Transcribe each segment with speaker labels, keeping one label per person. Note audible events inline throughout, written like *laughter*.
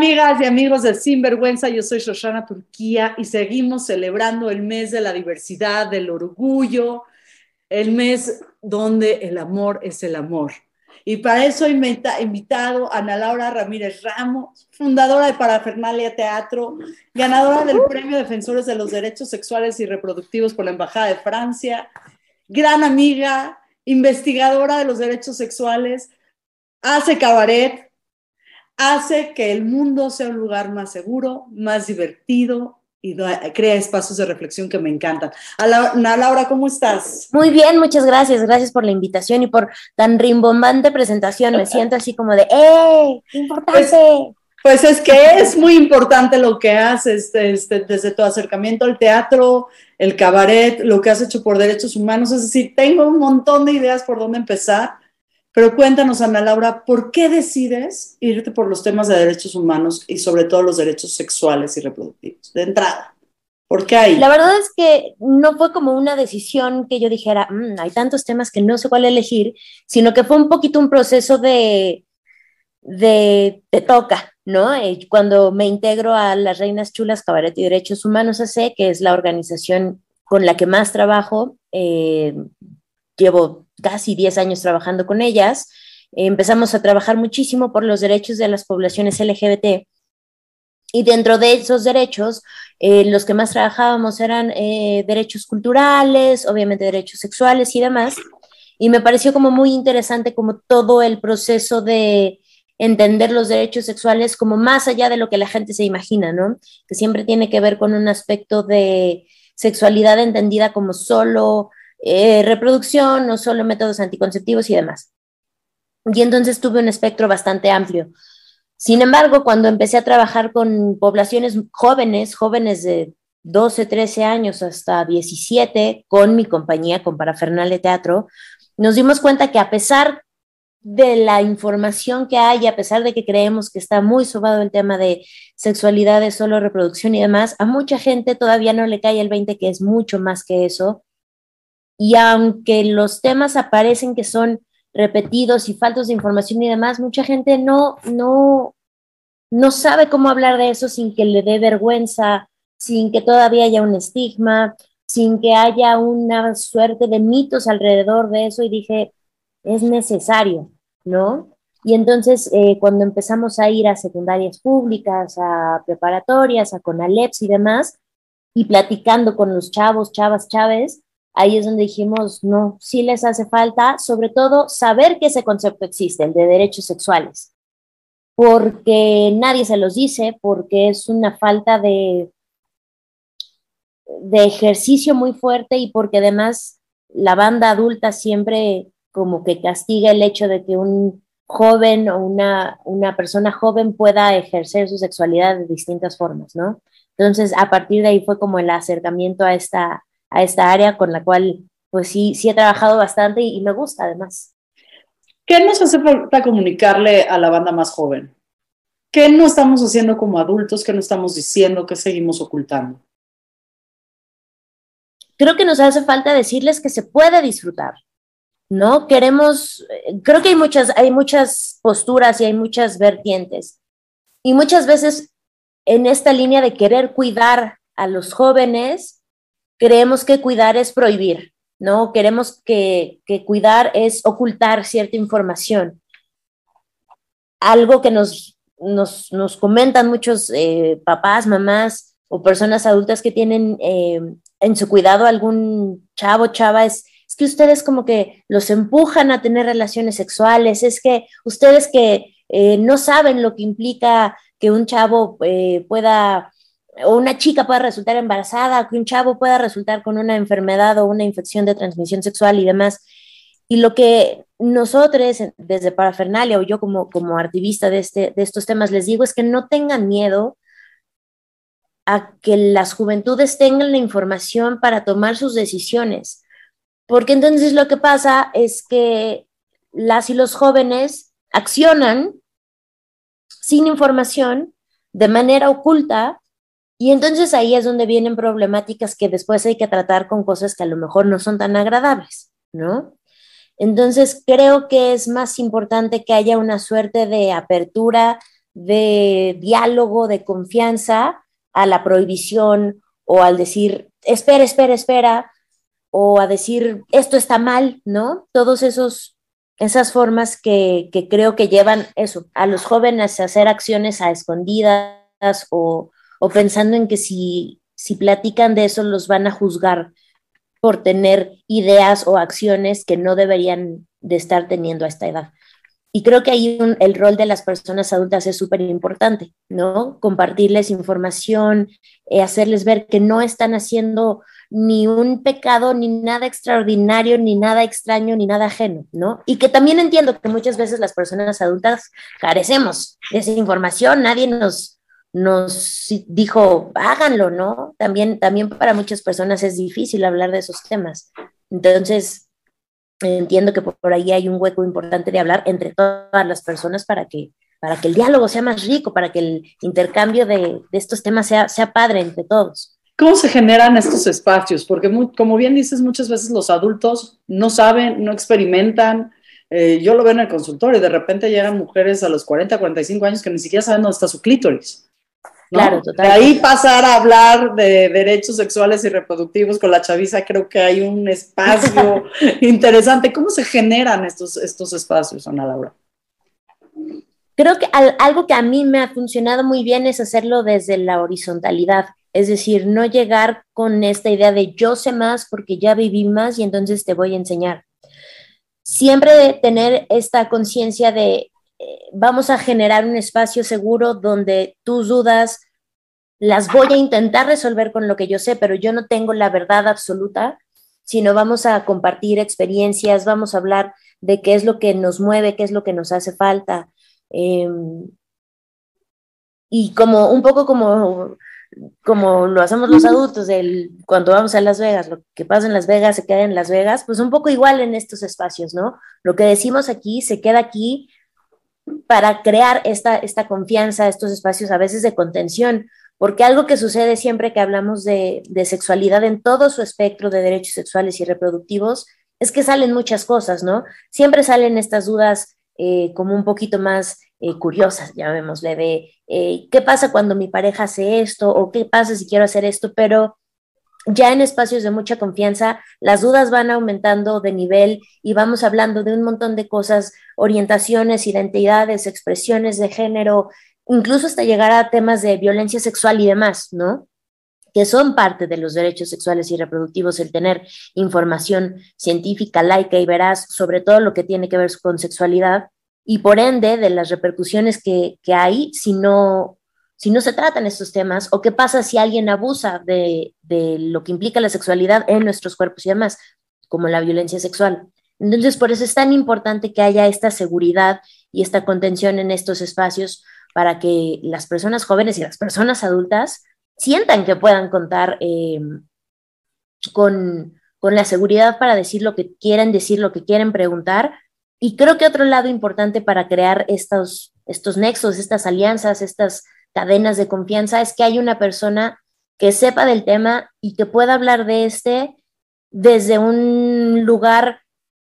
Speaker 1: Amigas y amigos de Sinvergüenza, yo soy Shoshana Turquía y seguimos celebrando el mes de la diversidad, del orgullo, el mes donde el amor es el amor. Y para eso he invitado a Ana Laura Ramírez Ramos, fundadora de Parafernalia Teatro, ganadora del Premio Defensores de los Derechos Sexuales y Reproductivos por la Embajada de Francia, gran amiga, investigadora de los derechos sexuales, hace cabaret, hace que el mundo sea un lugar más seguro, más divertido y crea espacios de reflexión que me encantan. Ana Laura, ¿cómo estás?
Speaker 2: Muy bien, muchas gracias. Gracias por la invitación y por tan rimbombante presentación. Me siento así como de, ¡eh! ¡Importante!
Speaker 1: Pues, pues es que es muy importante lo que haces este, desde tu acercamiento al teatro, el cabaret, lo que has hecho por derechos humanos. Es decir, tengo un montón de ideas por dónde empezar pero cuéntanos, Ana Laura, ¿por qué decides irte por los temas de derechos humanos y sobre todo los derechos sexuales y reproductivos? De entrada, ¿por qué ahí?
Speaker 2: La verdad es que no fue como una decisión que yo dijera, mm, hay tantos temas que no sé cuál elegir, sino que fue un poquito un proceso de, de te toca, ¿no? Cuando me integro a las Reinas Chulas Cabaret y Derechos Humanos AC, que es la organización con la que más trabajo, eh, llevo casi 10 años trabajando con ellas. empezamos a trabajar muchísimo por los derechos de las poblaciones LGBT. Y dentro de esos derechos, eh, los que más trabajábamos eran eh, derechos culturales, obviamente derechos sexuales y demás. Y me pareció como muy interesante como todo el proceso de entender los derechos sexuales como más allá de lo que la gente se imagina, ¿no? Que siempre tiene que ver con un aspecto de sexualidad entendida como solo eh, reproducción, no solo métodos anticonceptivos y demás. Y entonces tuve un espectro bastante amplio. Sin embargo, cuando empecé a trabajar con poblaciones jóvenes, jóvenes de 12, 13 años hasta 17, con mi compañía, con Parafernalia Teatro, nos dimos cuenta que a pesar de la información que hay, a pesar de que creemos que está muy sobado el tema de sexualidad, de solo reproducción y demás, a mucha gente todavía no le cae el 20 que es mucho más que eso y aunque los temas aparecen que son repetidos y faltos de información y demás, mucha gente no, no, no sabe cómo hablar de eso sin que le dé vergüenza, sin que todavía haya un estigma, sin que haya una suerte de mitos alrededor de eso y dije, es necesario, ¿no? Y entonces eh, cuando empezamos a ir a secundarias públicas, a preparatorias, a CONALEPS y demás, y platicando con los chavos, chavas, chaves, ahí es donde dijimos, no, sí les hace falta, sobre todo, saber que ese concepto existe, el de derechos sexuales, porque nadie se los dice, porque es una falta de, de ejercicio muy fuerte y porque además la banda adulta siempre como que castiga el hecho de que un joven o una, una persona joven pueda ejercer su sexualidad de distintas formas, ¿no? Entonces, a partir de ahí fue como el acercamiento a esta, a esta área con la cual pues sí, sí he trabajado bastante y, me gusta además.
Speaker 1: ¿Qué nos hace falta comunicarle a la banda más joven? ¿Qué no estamos haciendo como adultos? ¿Qué no estamos diciendo? ¿Qué seguimos ocultando?
Speaker 2: Creo que nos hace falta decirles que se puede disfrutar, ¿no? Queremos, creo que hay muchas, hay muchas posturas y hay muchas vertientes. Y muchas veces en esta línea de querer cuidar a los jóvenes, creemos que cuidar es prohibir, ¿no? Queremos que, cuidar es ocultar cierta información. Algo que nos nos, nos comentan muchos eh, papás, mamás o personas adultas que tienen eh, en su cuidado algún chavo, chava, es, es que ustedes como que los empujan a tener relaciones sexuales, es que ustedes que eh, no saben lo que implica que un chavo pueda o una chica pueda resultar embarazada, que un chavo pueda resultar con una enfermedad o una infección de transmisión sexual y demás. Y lo que nosotros, desde Parafernalia o yo como, como activista de, este, de estos temas, les digo es que no tengan miedo a que las juventudes tengan la información para tomar sus decisiones. Porque entonces lo que pasa es que las y los jóvenes accionan sin información, de manera oculta, y entonces ahí es donde vienen problemáticas que después hay que tratar con cosas que a lo mejor no son tan agradables, ¿no? Entonces, creo que es más importante que haya una suerte de apertura, de diálogo, de confianza a la prohibición o al decir, espera, espera, espera, o a decir, esto está mal, ¿no? Todos esos esas formas que, que creo que llevan eso, a los jóvenes a hacer acciones a escondidas o, o pensando en que si, si platican de eso los van a juzgar por tener ideas o acciones que no deberían de estar teniendo a esta edad. Y creo que ahí el rol de las personas adultas es súper importante, ¿no? Compartirles información, eh, hacerles ver que no están haciendo ni un pecado, ni nada extraordinario, ni nada extraño, ni nada ajeno, ¿no? Y que también entiendo que muchas veces las personas adultas carecemos de esa información, nadie nos, nos dijo, háganlo, ¿no? También, también para muchas personas es difícil hablar de esos temas. Entonces, entiendo que por ahí hay un hueco importante de hablar entre todas las personas para que, para que el diálogo sea más rico, para que el intercambio de, estos temas sea, sea padre entre todos.
Speaker 1: ¿Cómo se generan estos espacios? Porque como bien dices, muchas veces los adultos no saben, no experimentan. Eh, yo lo veo en el consultorio, de repente llegan mujeres a los 40, 45 años que ni siquiera saben dónde está su clítoris. Claro, De ahí pasar a hablar de derechos sexuales y reproductivos con la chaviza, creo que hay un espacio *laughs* interesante. ¿Cómo se generan estos, estos espacios, Ana Laura?
Speaker 2: Creo que algo que a mí me ha funcionado muy bien es hacerlo desde la horizontalidad, es decir, no llegar con esta idea de yo sé más porque ya viví más y entonces te voy a enseñar. Siempre tener esta conciencia de vamos a generar un espacio seguro donde tus dudas las voy a intentar resolver con lo que yo sé, pero yo no tengo la verdad absoluta, sino vamos a compartir experiencias, vamos a hablar de qué es lo que nos mueve, qué es lo que nos hace falta. Em, y como un poco como, como lo hacemos los adultos, cuando vamos a Las Vegas, lo que pasa en Las Vegas se queda en Las Vegas, pues un poco igual en estos espacios, ¿no? Lo que decimos aquí se queda aquí para crear esta, esta confianza, estos espacios a veces de contención, porque algo que sucede siempre que hablamos de, sexualidad en todo su espectro de derechos sexuales y reproductivos es que salen muchas cosas, ¿no? Siempre salen estas dudas eh, como un poquito más eh, curiosas, llamémosle, de eh, qué pasa cuando mi pareja hace esto o qué pasa si quiero hacer esto, pero ya en espacios de mucha confianza, las dudas van aumentando de nivel y vamos hablando de un montón de cosas, orientaciones, identidades, expresiones de género, incluso hasta llegar a temas de violencia sexual y demás, ¿no? que son parte de los derechos sexuales y reproductivos, el tener información científica, laica y veraz sobre todo lo que tiene que ver con sexualidad y por ende de las repercusiones que, que hay si no si no se tratan estos temas o qué pasa si alguien abusa de, lo que implica la sexualidad en nuestros cuerpos y demás, como la violencia sexual. Entonces, por eso es tan importante que haya esta seguridad y esta contención en estos espacios para que las personas jóvenes y las personas adultas sientan que puedan contar em, con, con la seguridad para decir lo que quieren decir, lo que quieren preguntar. Y creo que otro lado importante para crear estos, estos nexos, estas alianzas, estas cadenas de confianza es que hay una persona que sepa del tema y que pueda hablar de este desde un lugar,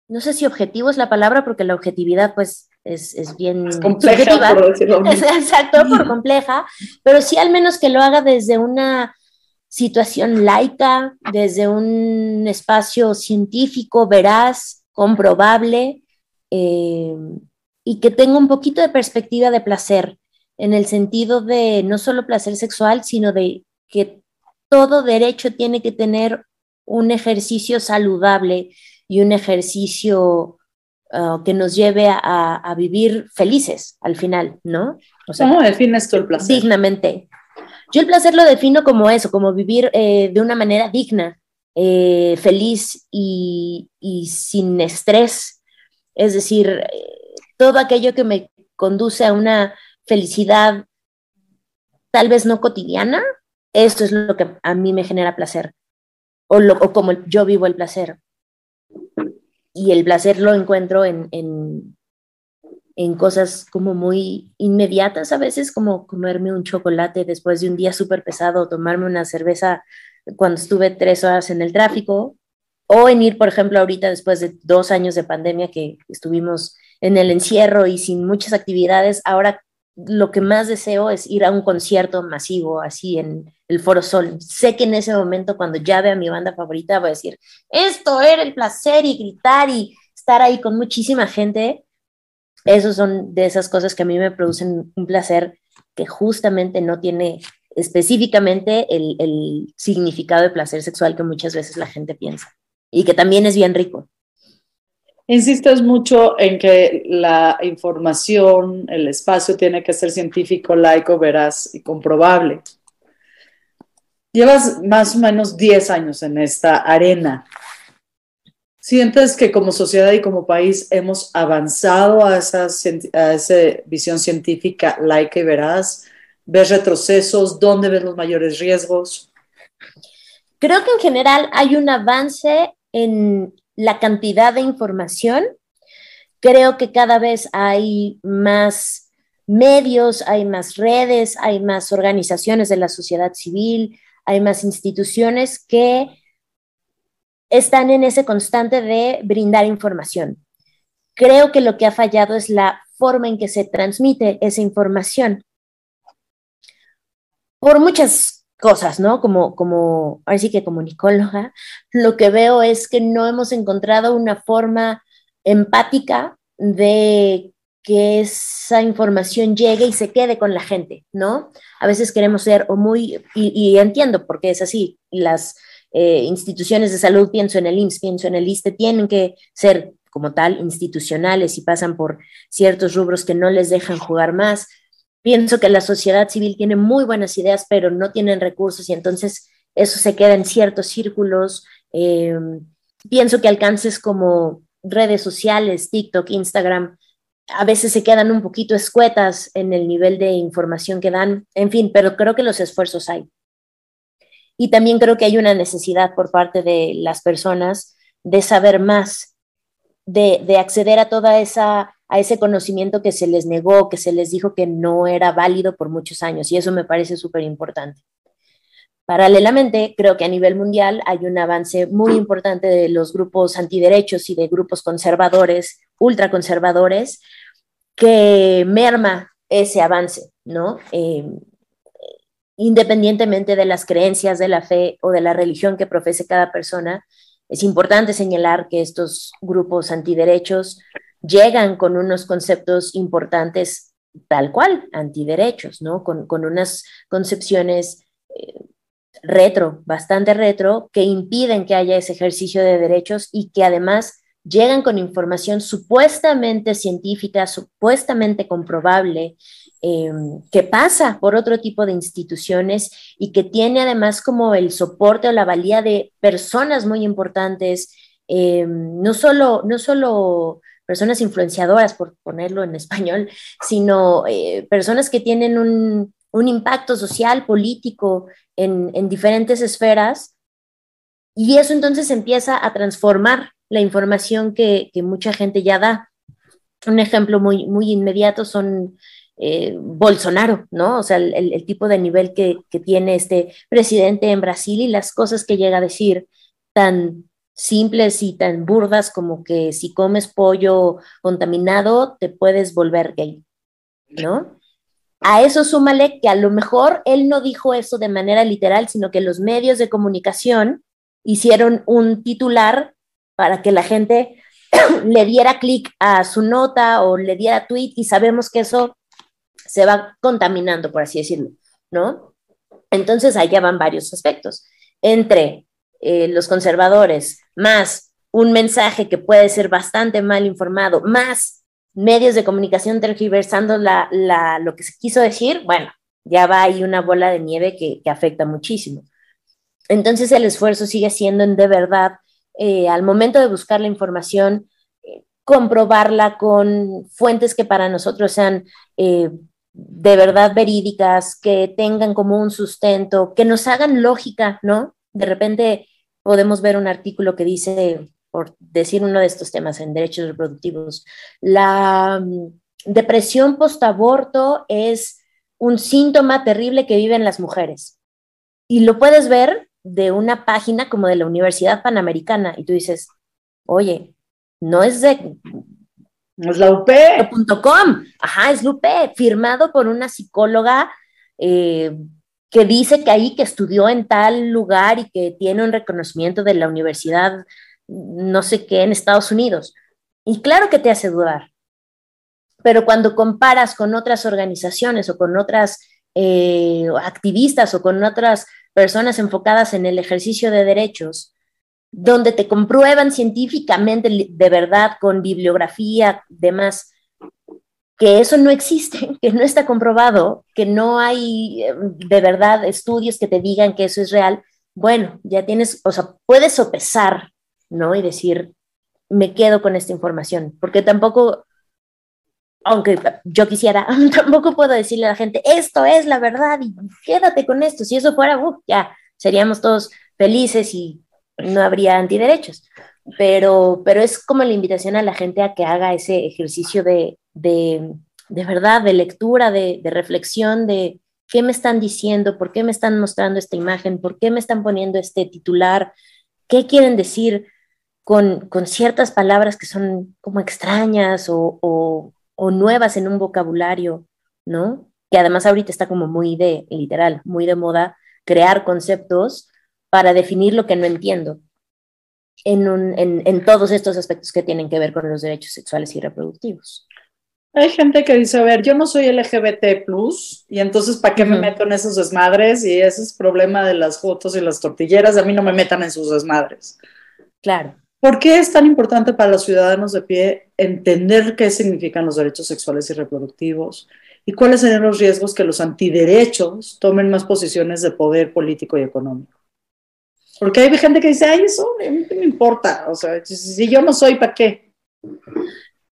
Speaker 2: no sé si objetivo es la palabra, porque la objetividad pues es, es bien
Speaker 1: compleja, por
Speaker 2: Exacto, *laughs* por compleja, pero sí al menos que lo haga desde una situación laica, desde un espacio científico, veraz, comprobable, eh, y que tenga un poquito de perspectiva de placer en el sentido de no solo placer sexual, sino de que todo derecho tiene que tener un ejercicio saludable y un ejercicio uh, que nos lleve a, a, vivir felices al final, ¿no?
Speaker 1: O sea, ¿Cómo defines tú el placer?
Speaker 2: Dignamente. Yo el placer lo defino como eso, como vivir eh, de una manera digna, eh, feliz y, y, sin estrés. Es decir, eh, todo aquello que me conduce a una felicidad tal vez no cotidiana, esto es lo que a mí me genera placer, o, lo, o como yo vivo el placer. Y el placer lo encuentro en, en, en cosas como muy inmediatas a veces, como comerme un chocolate después de un día súper pesado, tomarme una cerveza cuando estuve tres horas en el tráfico, o en ir, por ejemplo, ahorita después de dos años de pandemia que estuvimos en el encierro y sin muchas actividades, ahora lo que más deseo es ir a un concierto masivo, así en el Foro Sol. Sé que en ese momento, cuando ya vea a mi banda favorita, voy a decir, esto era el placer y gritar y estar ahí con muchísima gente. Esos son de esas cosas que a mí me producen un placer que justamente no tiene específicamente el, el significado de placer sexual que muchas veces la gente piensa y que también es bien rico.
Speaker 1: Insistes mucho en que la información, el espacio tiene que ser científico, laico, veraz y comprobable. Llevas más o menos 10 años en esta arena. ¿Sientes que como sociedad y como país hemos avanzado a esa, a esa visión científica laica y veraz? ¿Ves retrocesos? ¿Dónde ves los mayores riesgos?
Speaker 2: Creo que en general hay un avance en la cantidad de información. Creo que cada vez hay más medios, hay más redes, hay más organizaciones de la sociedad civil, hay más instituciones que están en ese constante de brindar información. Creo que lo que ha fallado es la forma en que se transmite esa información. Por muchas cosas, ¿no? Como, como, ahora sí que como nicóloga, lo que veo es que no hemos encontrado una forma empática de que esa información llegue y se quede con la gente, ¿no? A veces queremos ser o muy, y, entiendo porque es así, las eh, instituciones de salud, pienso en el IMSS, pienso en el ISTE, tienen que ser como tal institucionales y pasan por ciertos rubros que no les dejan jugar más, Pienso que la sociedad civil tiene muy buenas ideas, pero no tienen recursos y entonces eso se queda en ciertos círculos. Eh, pienso que alcances como redes sociales, TikTok, Instagram, a veces se quedan un poquito escuetas en el nivel de información que dan, en fin, pero creo que los esfuerzos hay. Y también creo que hay una necesidad por parte de las personas de saber más, de, de acceder a toda esa a ese conocimiento que se les negó, que se les dijo que no era válido por muchos años, y eso me parece súper importante. Paralelamente, creo que a nivel mundial hay un avance muy importante de los grupos antiderechos y de grupos conservadores, ultraconservadores, que merma ese avance, ¿no? Eh, independientemente de las creencias, de la fe o de la religión que profese cada persona, es importante señalar que estos grupos antiderechos llegan con unos conceptos importantes tal cual, antiderechos, ¿no? Con, unas concepciones eh, retro, bastante retro, que impiden que haya ese ejercicio de derechos y que además llegan con información supuestamente científica, supuestamente comprobable, em, que pasa por otro tipo de instituciones y que tiene además como el soporte o la valía de personas muy importantes, em, no solo, no solo personas influenciadoras, por ponerlo en español, *laughs* sino eh, personas que tienen un, impacto social, político en, diferentes esferas. Y eso entonces empieza a transformar la información que, mucha gente ya da. Un ejemplo muy, muy inmediato son eh, Bolsonaro, ¿no? O sea, el, tipo de nivel que, que, tiene este presidente en Brasil y las cosas que llega a decir tan, simples y tan burdas como que si comes pollo contaminado te puedes volver gay, ¿no? A eso súmale que a lo mejor él no dijo eso de manera literal, sino que los medios de comunicación hicieron un titular para que la gente *clears throat* le diera clic a su nota o le diera tweet y sabemos que eso se va contaminando, por así decirlo, ¿no? Entonces, allá van varios aspectos. Entre eh, los conservadores, más un mensaje que puede ser bastante mal informado, más medios de comunicación tergiversando la, la, lo que se quiso decir, bueno, ya va ahí una bola de nieve que, que afecta muchísimo. Entonces el esfuerzo sigue siendo en de verdad, eh, al momento de buscar la información, eh, comprobarla con fuentes que para nosotros sean eh, de verdad verídicas, que tengan como un sustento, que nos hagan lógica, ¿no? De repente podemos ver un artículo que dice, por decir uno de estos temas en derechos reproductivos, la mm, depresión post-aborto es un síntoma terrible que viven las mujeres. Y lo puedes ver de una página como de la Universidad Panamericana y tú dices, oye, no es de...
Speaker 1: No es la UP.
Speaker 2: .com. Ajá, es la UP, firmado por una psicóloga eh, que dice que ahí que estudió en tal lugar y que tiene un reconocimiento de la universidad, no sé qué, en Estados Unidos. Y claro que te hace dudar. Pero cuando comparas con otras organizaciones o con otras eh, activistas o con otras personas enfocadas en el ejercicio de derechos, donde te comprueban científicamente de verdad con bibliografía, demás, que eso no existe, *laughs* que no está comprobado, que no hay eh, de verdad estudios que te digan que eso es real, bueno, ya tienes, o sea, puedes sopesar, ¿no? Y decir, me quedo con esta información, porque tampoco, aunque yo quisiera, *laughs* tampoco puedo decirle a la gente, esto es la verdad y quédate con esto, si eso fuera, uh, ya, seríamos todos felices y no habría antiderechos. Pero, pero es como la invitación a la gente a que haga ese ejercicio de, de, de verdad, de lectura, de, de, reflexión, de qué me están diciendo, por qué me están mostrando esta imagen, por qué me están poniendo este titular, qué quieren decir con, con ciertas palabras que son como extrañas o, o, o nuevas en un vocabulario, ¿no? Que además ahorita está como muy de, literal, muy de moda, crear conceptos para definir lo que no entiendo en, un, en, en, todos estos aspectos que tienen que ver con los derechos sexuales y reproductivos.
Speaker 1: Hay gente que dice, a ver, yo no soy LGBT, y entonces, ¿para qué me uh -huh. meto en esos desmadres? Y ese es problema de las fotos y las tortilleras, a mí no me metan en sus desmadres.
Speaker 2: Claro.
Speaker 1: ¿Por qué es tan importante para los ciudadanos de pie entender qué significan los derechos sexuales y reproductivos? ¿Y cuáles serían los riesgos que los antiderechos tomen más posiciones de poder político y económico? Porque hay gente que dice, ay, eso a mí me importa. O sea, si yo no soy, ¿para qué?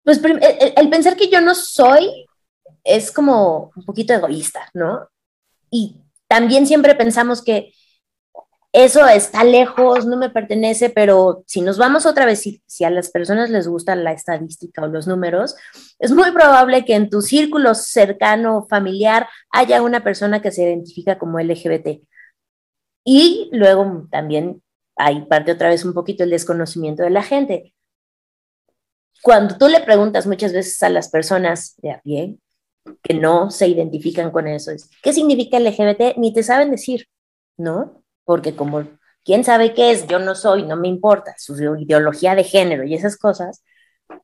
Speaker 2: Pues el, el, pensar que yo no soy es como un poquito egoísta, ¿no? Y también siempre pensamos que eso está lejos, no me pertenece, pero si nos vamos otra vez, si, si, a las personas les gusta la estadística o los números, es muy probable que en tu círculo cercano, familiar, haya una persona que se identifica como LGBT. Y luego también hay parte otra vez un poquito el desconocimiento de la gente. Cuando tú le preguntas muchas veces a las personas de a pie que no se identifican con eso, ¿qué significa LGBT? Ni te saben decir, ¿no? Porque como quién sabe qué es, yo no soy, no me importa, su ideología de género y esas cosas,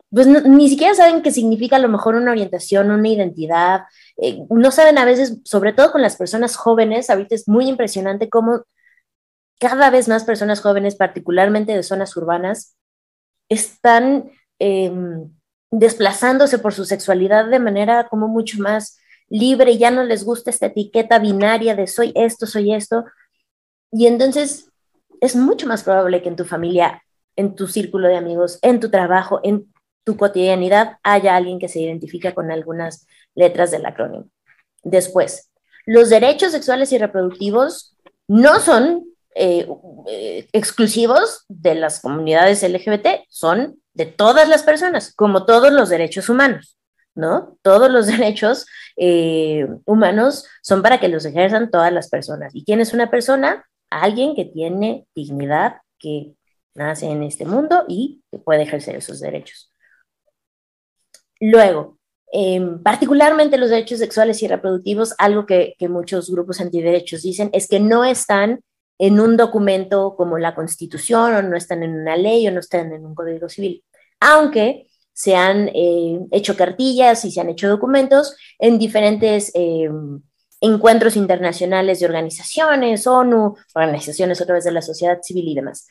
Speaker 2: pues no, ni siquiera saben qué significa a lo mejor una orientación, una identidad, eh, no saben a veces, sobre todo con las personas jóvenes, ahorita es muy impresionante cómo cada vez más personas jóvenes, particularmente de zonas urbanas, están eh, desplazándose por su sexualidad de manera como mucho más libre, ya no les gusta esta etiqueta binaria de soy esto, soy esto, y entonces es mucho más probable que en tu familia, en tu círculo de amigos, en tu trabajo, en tu cotidianidad, haya alguien que se identifica con algunas letras del acrónimo. Después, los derechos sexuales y reproductivos no son eh, eh, exclusivos de las comunidades LGBT, son de todas las personas, como todos los derechos humanos, ¿no? Todos los *laughs* derechos eh, humanos son para que los ejerzan todas las personas. ¿Y quién es una persona? Alguien que tiene dignidad, que nace en este mundo y que puede ejercer esos derechos. Luego, eh, particularmente los derechos sexuales y reproductivos, algo que, muchos grupos antiderechos dicen es que no están en un documento como la Constitución o no están en una ley o no están en un código civil. Aunque se han eh, hecho cartillas y se han hecho documentos en diferentes eh, encuentros internacionales de organizaciones, ONU, organizaciones a través de la sociedad civil y demás.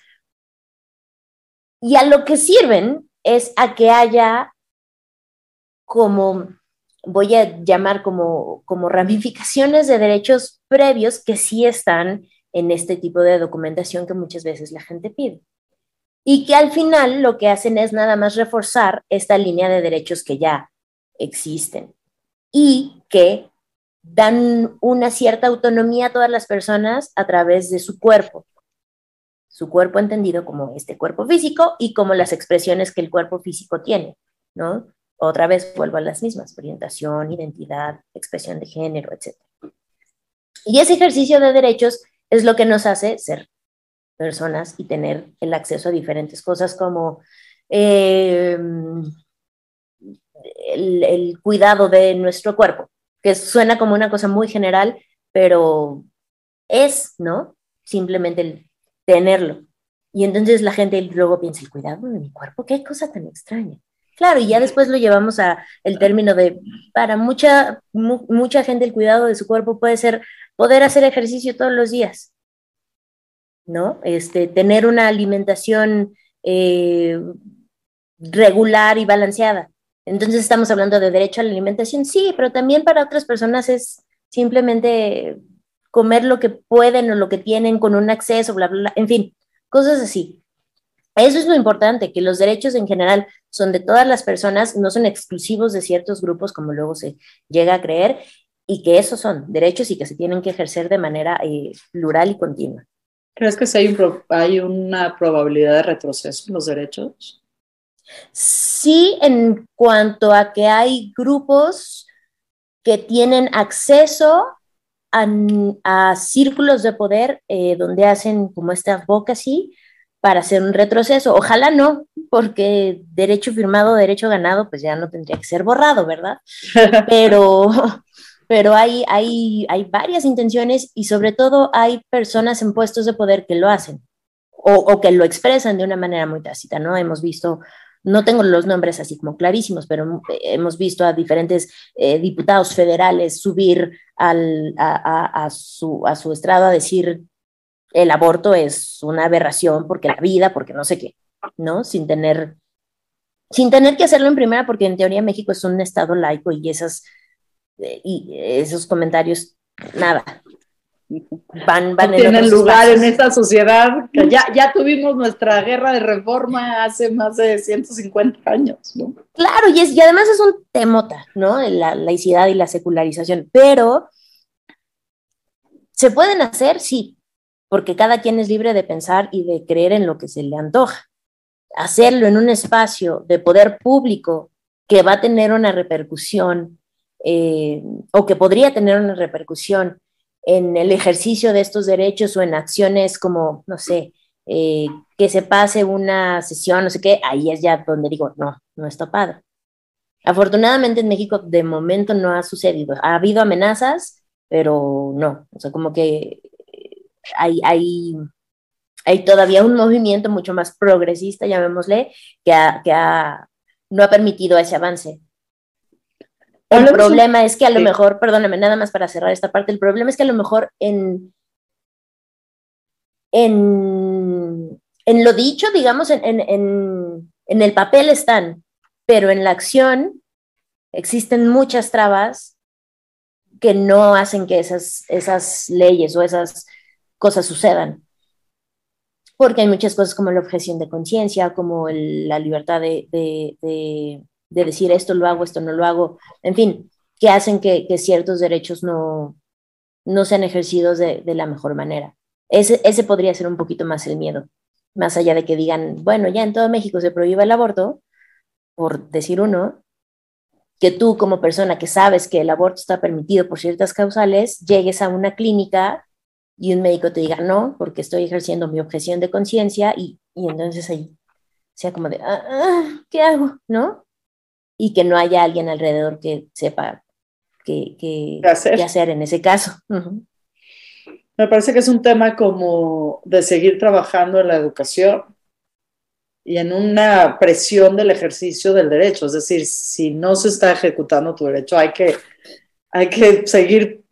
Speaker 2: Y a lo que sirven es a que haya como, voy a llamar como, como ramificaciones de derechos previos que sí están en este tipo de documentación que muchas veces la gente pide. Y que al final lo que hacen es nada más reforzar esta línea de derechos que ya existen y que dan una cierta autonomía a todas las personas a través de su cuerpo. Su cuerpo entendido como este cuerpo físico y como las expresiones que el cuerpo físico tiene, ¿no? Otra vez vuelvo a las mismas, orientación, identidad, expresión de género, etc. Y ese ejercicio de derechos es lo que nos hace ser personas y tener el acceso a diferentes cosas como eh, el, cuidado de nuestro cuerpo, que suena como una cosa muy general, pero es, ¿no? Simplemente el tenerlo. Y entonces la gente luego piensa, el cuidado de mi cuerpo, qué cosa tan extraña. Claro, y ya después lo llevamos a el término de, para mucha, mucha gente el cuidado de su cuerpo puede ser poder hacer ejercicio todos los días, ¿no? Este, tener una alimentación eh, regular y balanceada. Entonces estamos hablando de derecho a la alimentación, sí, pero también para otras personas es simplemente comer lo que pueden o lo que tienen con un acceso, bla, bla, bla, en fin, cosas así. Eso es lo importante, que los derechos en general son de todas las personas, no son exclusivos de ciertos grupos como luego se llega a creer, y que esos son derechos y que se tienen que ejercer de manera eh, plural y continua.
Speaker 1: ¿Crees que hay, un hay una probabilidad de retroceso en los derechos?
Speaker 2: Sí, en cuanto a que hay grupos que tienen acceso a, círculos de poder eh, donde hacen como esta advocacy para hacer un retroceso. Ojalá no, porque derecho firmado, derecho ganado, pues ya no tendría que ser borrado, ¿verdad? *laughs* Pero, pero hay, hay, hay varias intenciones y sobre todo hay personas en puestos de poder que lo hacen o, o que lo expresan de una manera muy tácita, ¿no? Hemos visto no tengo los nombres así como clarísimos, pero hemos visto a diferentes eh, diputados federales subir al, a, su, a su estrado a decir el aborto es una aberración porque la vida, porque no sé qué, ¿no? Sin tener, sin tener que hacerlo en primera, porque en teoría México es un estado laico y, esas, eh, y esos comentarios, nada,
Speaker 1: van, van tienen lugar en esta sociedad. Que ya, ya tuvimos nuestra guerra de reforma hace más de 150 años, ¿no?
Speaker 2: Claro, y, es, y además es un temota, ¿no? La laicidad y la secularización, pero ¿se pueden hacer? Sí, porque cada quien es libre de pensar y de creer en lo que se le antoja. Hacerlo en un espacio de poder público que va a tener una repercusión eh, o que podría tener una repercusión en el ejercicio de estos derechos o en acciones como, no sé, eh, que se pase una sesión, no sé qué, ahí es ya donde digo, no, no está padre. Afortunadamente en México de momento no ha sucedido. Ha habido amenazas, pero no. O sea, como que hay, hay, hay todavía un movimiento mucho más progresista, llamémosle, que, que ha, no ha permitido ese avance. El problema es que a lo mejor, perdóname, nada más para cerrar esta parte, el problema es que a lo mejor en, en, en lo dicho, digamos, en, en, en el papel están, pero en la acción existen muchas trabas que no hacen que esas, esas leyes o esas cosas sucedan. Porque hay muchas cosas como la objeción de conciencia, como la libertad de, de decir esto lo hago, esto no lo hago, en fin, que hacen que, ciertos derechos no, no sean ejercidos de, la mejor manera. Ese, ese podría ser un poquito más el miedo, más allá de que digan, bueno, ya en todo México se prohíbe el aborto, por decir uno, que tú como persona que sabes que el aborto está permitido por ciertas causales, llegues a una clínica y un médico te diga no, porque estoy ejerciendo mi objeción de conciencia y, y, entonces ahí sea como de, ah, ah, ¿qué hago? ¿No? y que no haya alguien alrededor que sepa qué, qué, hacer. en ese caso.
Speaker 1: Me parece que es un tema como de seguir trabajando en la educación, y en una presión del ejercicio del derecho. Es decir, si no se está ejecutando tu derecho, hay que, hay que seguir,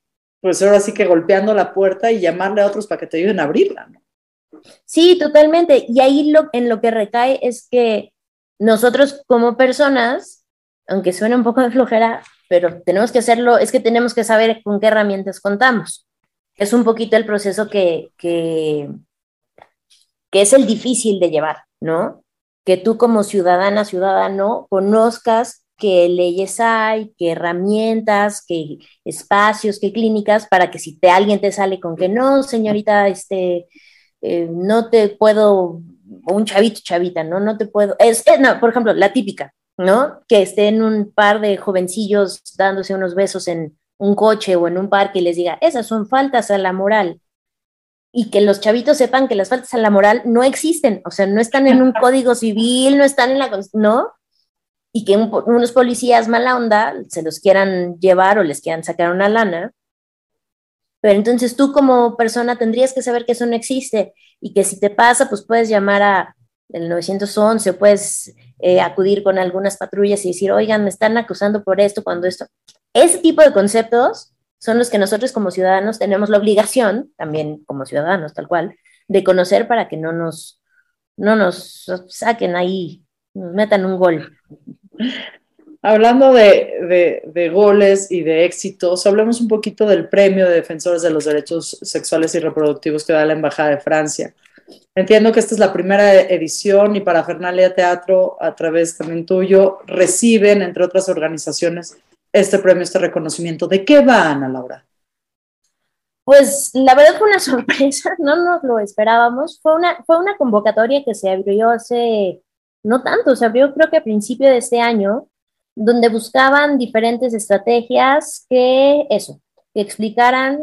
Speaker 1: pues ahora sí que golpeando la puerta y llamarle a otros para que te ayuden a abrirla.
Speaker 2: Sí, totalmente. Y ahí lo, en lo que recae es que nosotros como personas, aunque suene un poco de flojera, pero tenemos que hacerlo, es que tenemos que saber con qué herramientas contamos. Es un poquito el proceso que, que, que es el difícil de llevar, ¿no? Que tú como ciudadana, ciudadano, conozcas qué leyes hay, qué herramientas, qué espacios, qué clínicas, para que si te, alguien te sale con que no, señorita, este, eh, no te puedo, un chavito, chavita, ¿no? No te puedo, es, no, por ejemplo, la típica, ¿no? Que estén un par de jovencillos dándose unos besos en un coche o en un parque y les diga, esas son faltas a la moral. Y que los chavitos sepan que las faltas a la moral no existen, o sea, no están en un código civil, no están en la, ¿no? Y que unos policías mala onda se los quieran llevar o les quieran sacar una lana, pero entonces tú como persona tendrías que saber que eso no existe y que si te pasa, pues puedes llamar a el 911, puedes eh, acudir con algunas patrullas y decir, oigan, me están acusando por esto, cuando esto. Ese tipo de conceptos son los que nosotros como ciudadanos tenemos la obligación, también como ciudadanos tal cual, de conocer para que no nos, no nos saquen ahí, nos metan un gol.
Speaker 1: Hablando de, goles y de éxitos, hablemos un poquito del premio de defensores de los derechos sexuales y reproductivos que da la Embajada de Francia. Entiendo que esta es la primera edición y para Fernalia Teatro, a través también tuyo, reciben, entre otras organizaciones, este premio, este reconocimiento. ¿De qué va, Ana Laura?
Speaker 2: Pues la verdad fue una *laughs* sorpresa, no nos lo esperábamos. Fue una, fue una convocatoria que se abrió hace no tanto, se abrió creo que a principio de este año donde buscaban diferentes estrategias que eso, que explicaran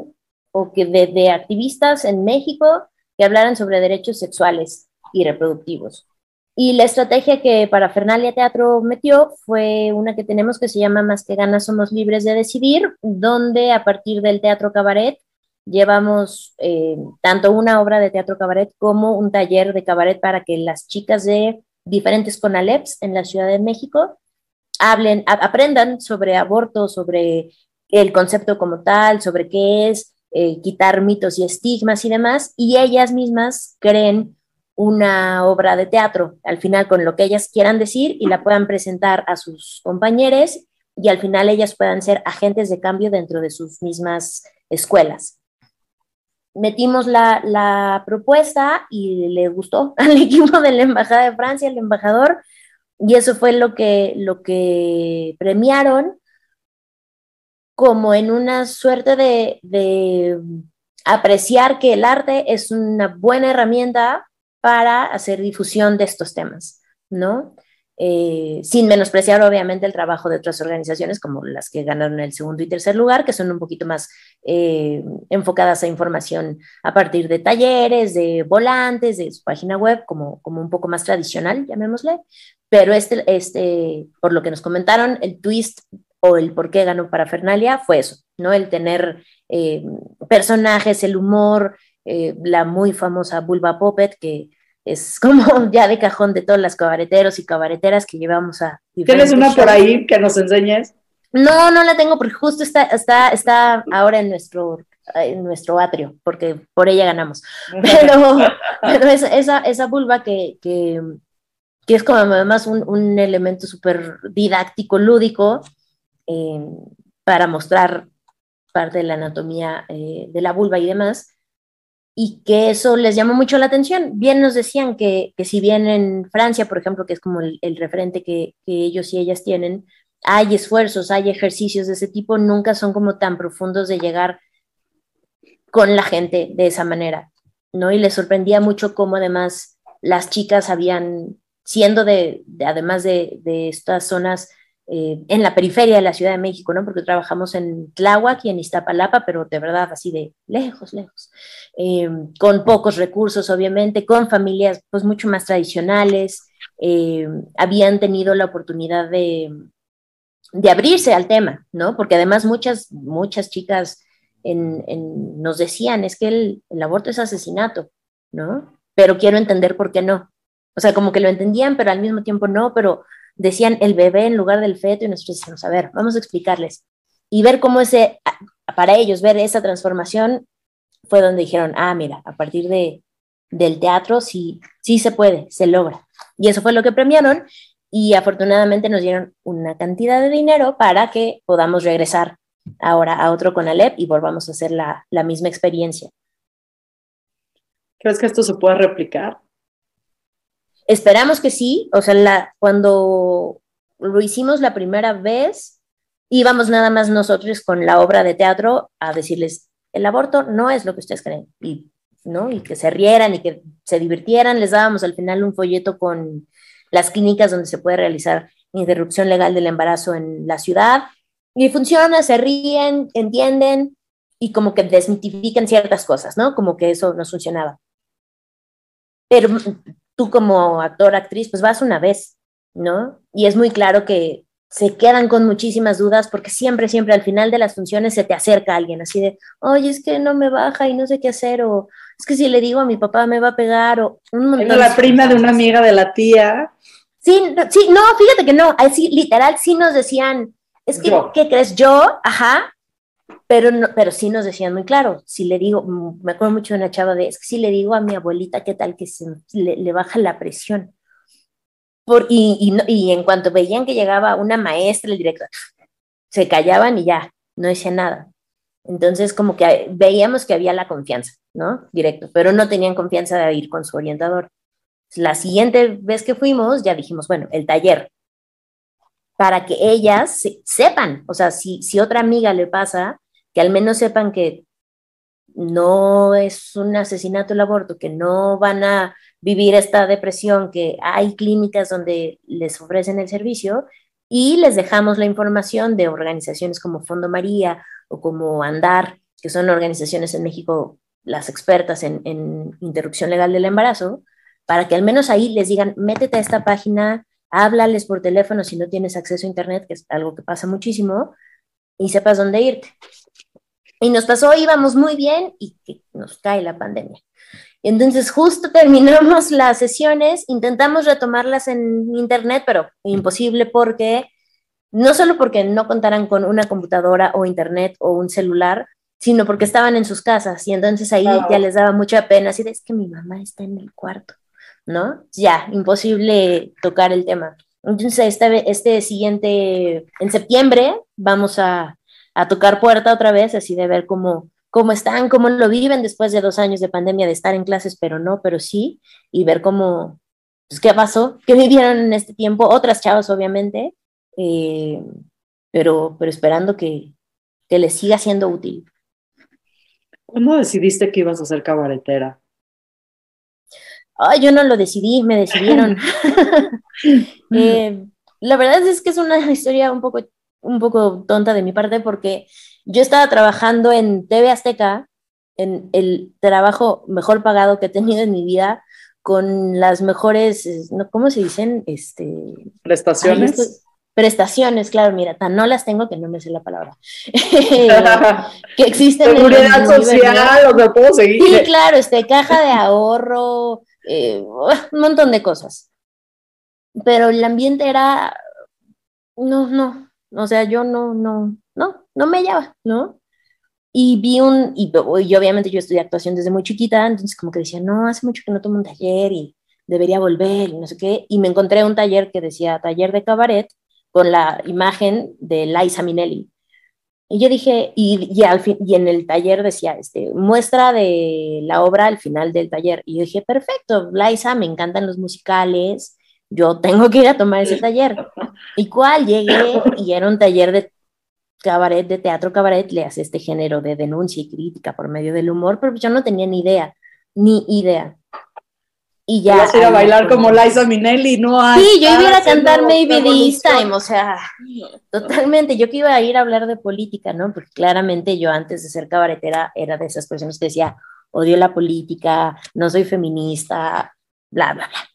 Speaker 2: o que de, activistas en México que hablaran sobre derechos sexuales y reproductivos. Y la estrategia que para Fernalia Teatro metió fue una que tenemos que se llama Más que ganas somos libres de decidir, donde a partir del teatro cabaret llevamos eh, tanto una obra de teatro cabaret como un taller de cabaret para que las chicas de diferentes CONALEPs en la Ciudad de México hablen, aprendan sobre aborto, sobre el concepto como tal, sobre qué es, eh, quitar mitos y estigmas y demás, y ellas mismas creen una obra de teatro, al final con lo que ellas quieran decir y la puedan presentar a sus compañeros y al final ellas puedan ser agentes de cambio dentro de sus mismas escuelas. Metimos la, la propuesta y le gustó *laughs* al equipo de la Embajada de Francia, el embajador, y eso fue lo que, lo que premiaron como en una suerte de, de apreciar que el arte es una buena herramienta para hacer difusión de estos temas, ¿no? Eh, sin menospreciar obviamente el trabajo de otras organizaciones como las que ganaron el segundo y tercer lugar, que son un poquito más eh, enfocadas a información a partir de talleres, de volantes, de su página web, como, como un poco más tradicional, llamémosle. Pero este, este, por lo que nos comentaron, el twist o el por qué ganó para Fernalia fue eso, ¿no? El tener eh, personajes, el humor, la muy famosa Bulba Puppet, que es como *laughs* ya de cajón de todas las cabareteros y cabareteras que llevamos a...
Speaker 1: ¿Tienes una por ahí que nos enseñes?
Speaker 2: No, no la tengo porque justo está, está, está ahora en nuestro, en nuestro atrio, porque por ella ganamos. *laughs* Pero, pero esa, esa, vulva que, que, que, es como además un, un elemento súper didáctico, lúdico, eh, para mostrar parte de la anatomía eh, de la vulva y demás, y que eso les llamó mucho la atención. Bien nos decían que, que si bien en Francia, por ejemplo, que es como el, referente que, que, ellos y ellas tienen, hay esfuerzos, hay ejercicios de ese tipo, nunca son como tan profundos de llegar con la gente de esa manera, ¿no? Y les sorprendía mucho cómo además las chicas habían, siendo de, de además de, de estas zonas eh, en la periferia de la Ciudad de México, ¿no? Porque trabajamos en Tláhuac y en Iztapalapa, pero de verdad así de lejos, lejos, eh, con pocos recursos, obviamente, con familias pues mucho más tradicionales, eh, habían tenido la oportunidad de, de, abrirse al tema, ¿no? Porque además muchas, muchas chicas nos decían, es que el, el aborto es asesinato, ¿no? Pero quiero entender por qué no, O sea, como que lo entendían, pero al mismo tiempo no, pero decían el bebé en lugar del feto y nosotros decíamos, a ver, vamos a explicarles. Y ver cómo ese, para ellos, ver esa transformación fue donde dijeron, ah, mira, a partir de, del teatro sí, sí se puede, se logra. Y eso fue lo que premiaron y afortunadamente nos dieron una cantidad de dinero para que podamos regresar ahora a otro con Alep y volvamos a hacer la, la misma experiencia.
Speaker 1: ¿Crees que esto se puede replicar?
Speaker 2: Esperamos que sí, o sea, la, cuando lo hicimos la primera vez, íbamos nada más nosotros con la obra de teatro a decirles, el aborto no es lo que ustedes creen, y, ¿no? y que se rieran y que se divirtieran, les dábamos al final un folleto con las clínicas donde se puede realizar interrupción legal del embarazo en la ciudad, y funciona, se ríen, entienden y como que desmitifican ciertas cosas, ¿no? Como que eso no funcionaba. Pero tú como actor, actriz, pues vas una vez, ¿no? Y es muy claro que se quedan con muchísimas dudas porque siempre, siempre al final de las funciones se te acerca alguien así de, oye, es que no me baja y no sé qué hacer, o es que si le digo a mi papá me va a pegar, o un
Speaker 1: montón. la prima de una amiga de la tía.
Speaker 2: Sí, sí, no, fíjate que no, así literal sí nos decían, es que, ¿qué crees? Yo, ajá, pero, no, pero sí nos decían muy claro, si le digo, mm, me acuerdo mucho de una chava de, es que si le digo a mi abuelita qué tal que se, le baja la presión y, y, en cuanto veían que llegaba una maestra, el director, se callaban y ya, no decían nada. Entonces, como que veíamos que había la confianza, ¿no? Directo, pero no tenían confianza de ir con su orientador. La siguiente vez que fuimos, ya dijimos, bueno, el taller, para que ellas sepan, o sea, si, si otra amiga le pasa, que al menos sepan que no es un asesinato el aborto, que no van a vivir esta depresión, que hay clínicas donde les ofrecen el servicio y les dejamos la información de organizaciones como Fondo María o como Andar, que son organizaciones en México las expertas en, interrupción legal del embarazo, para que al menos ahí les digan, métete a esta página, háblales por teléfono si no tienes acceso a Internet, que es algo que pasa muchísimo, y sepas dónde irte. Y nos pasó, íbamos muy bien y que nos cae la pandemia. Entonces, justo *laughs* terminamos las sesiones, intentamos retomarlas en internet, pero imposible porque, no solo porque no contaran con una computadora o internet o un celular, sino porque estaban en sus casas y entonces ahí ya les daba mucha pena, así de, es que mi mamá está en el cuarto, ¿no? Ya, imposible tocar el tema. Entonces, este, este siguiente, en septiembre, vamos a, a tocar puerta otra vez, así de ver cómo, cómo están, cómo lo viven después de dos años de pandemia, de estar en clases, pero no, pero sí, y ver cómo, pues, qué pasó, qué vivieron en este tiempo, otras chavas, obviamente, eh, pero, pero esperando que, que les siga siendo útil.
Speaker 1: ¿Cuándo decidiste que ibas a ser cabaretera?
Speaker 2: Ay, yo no lo decidí, me decidieron. *laughs* *laughs* Eh, la verdad es que es una historia un poco, un poco tonta de mi parte porque yo estaba trabajando en TV Azteca, en el trabajo mejor pagado que he tenido en mi vida, con las mejores, ¿cómo se dicen? Este,
Speaker 1: prestaciones.
Speaker 2: prestaciones, claro, mira, tan no las tengo que no me sé la palabra. *laughs* que existen
Speaker 1: Seguridad social, o sea, puedo seguir.
Speaker 2: Sí, claro, este, caja de ahorro, eh, un montón de cosas. Pero el ambiente era, no, no, o sea, yo no, no, no, no me hallaba, ¿no? Y vi un, y, obviamente yo estudié actuación desde muy chiquita, entonces como que decía, no, hace mucho que no tomo un taller y debería volver y no sé qué, y me encontré un taller que decía taller de cabaret con la imagen de Liza Minnelli. Y yo dije, y, y, al fin, y en el taller decía, este, muestra de la obra al final del taller. Y yo dije, perfecto, Liza, me encantan los musicales, yo tengo que ir a tomar ese taller. ¿Y cuál? Llegué y era un taller de cabaret, de teatro cabaret, le hace este género de denuncia y crítica por medio del humor, pero yo no tenía ni idea, ni idea. Y ya.
Speaker 1: Ibas a ir a bailar como Liza Minnelli, no hay.
Speaker 2: Sí, yo iba a cantar Maybe This Time, o sea, totalmente. Yo que iba a ir a hablar de política, ¿no? Porque claramente yo antes de ser cabaretera era de esas personas que decía, odio la política, no soy feminista, bla, bla, bla.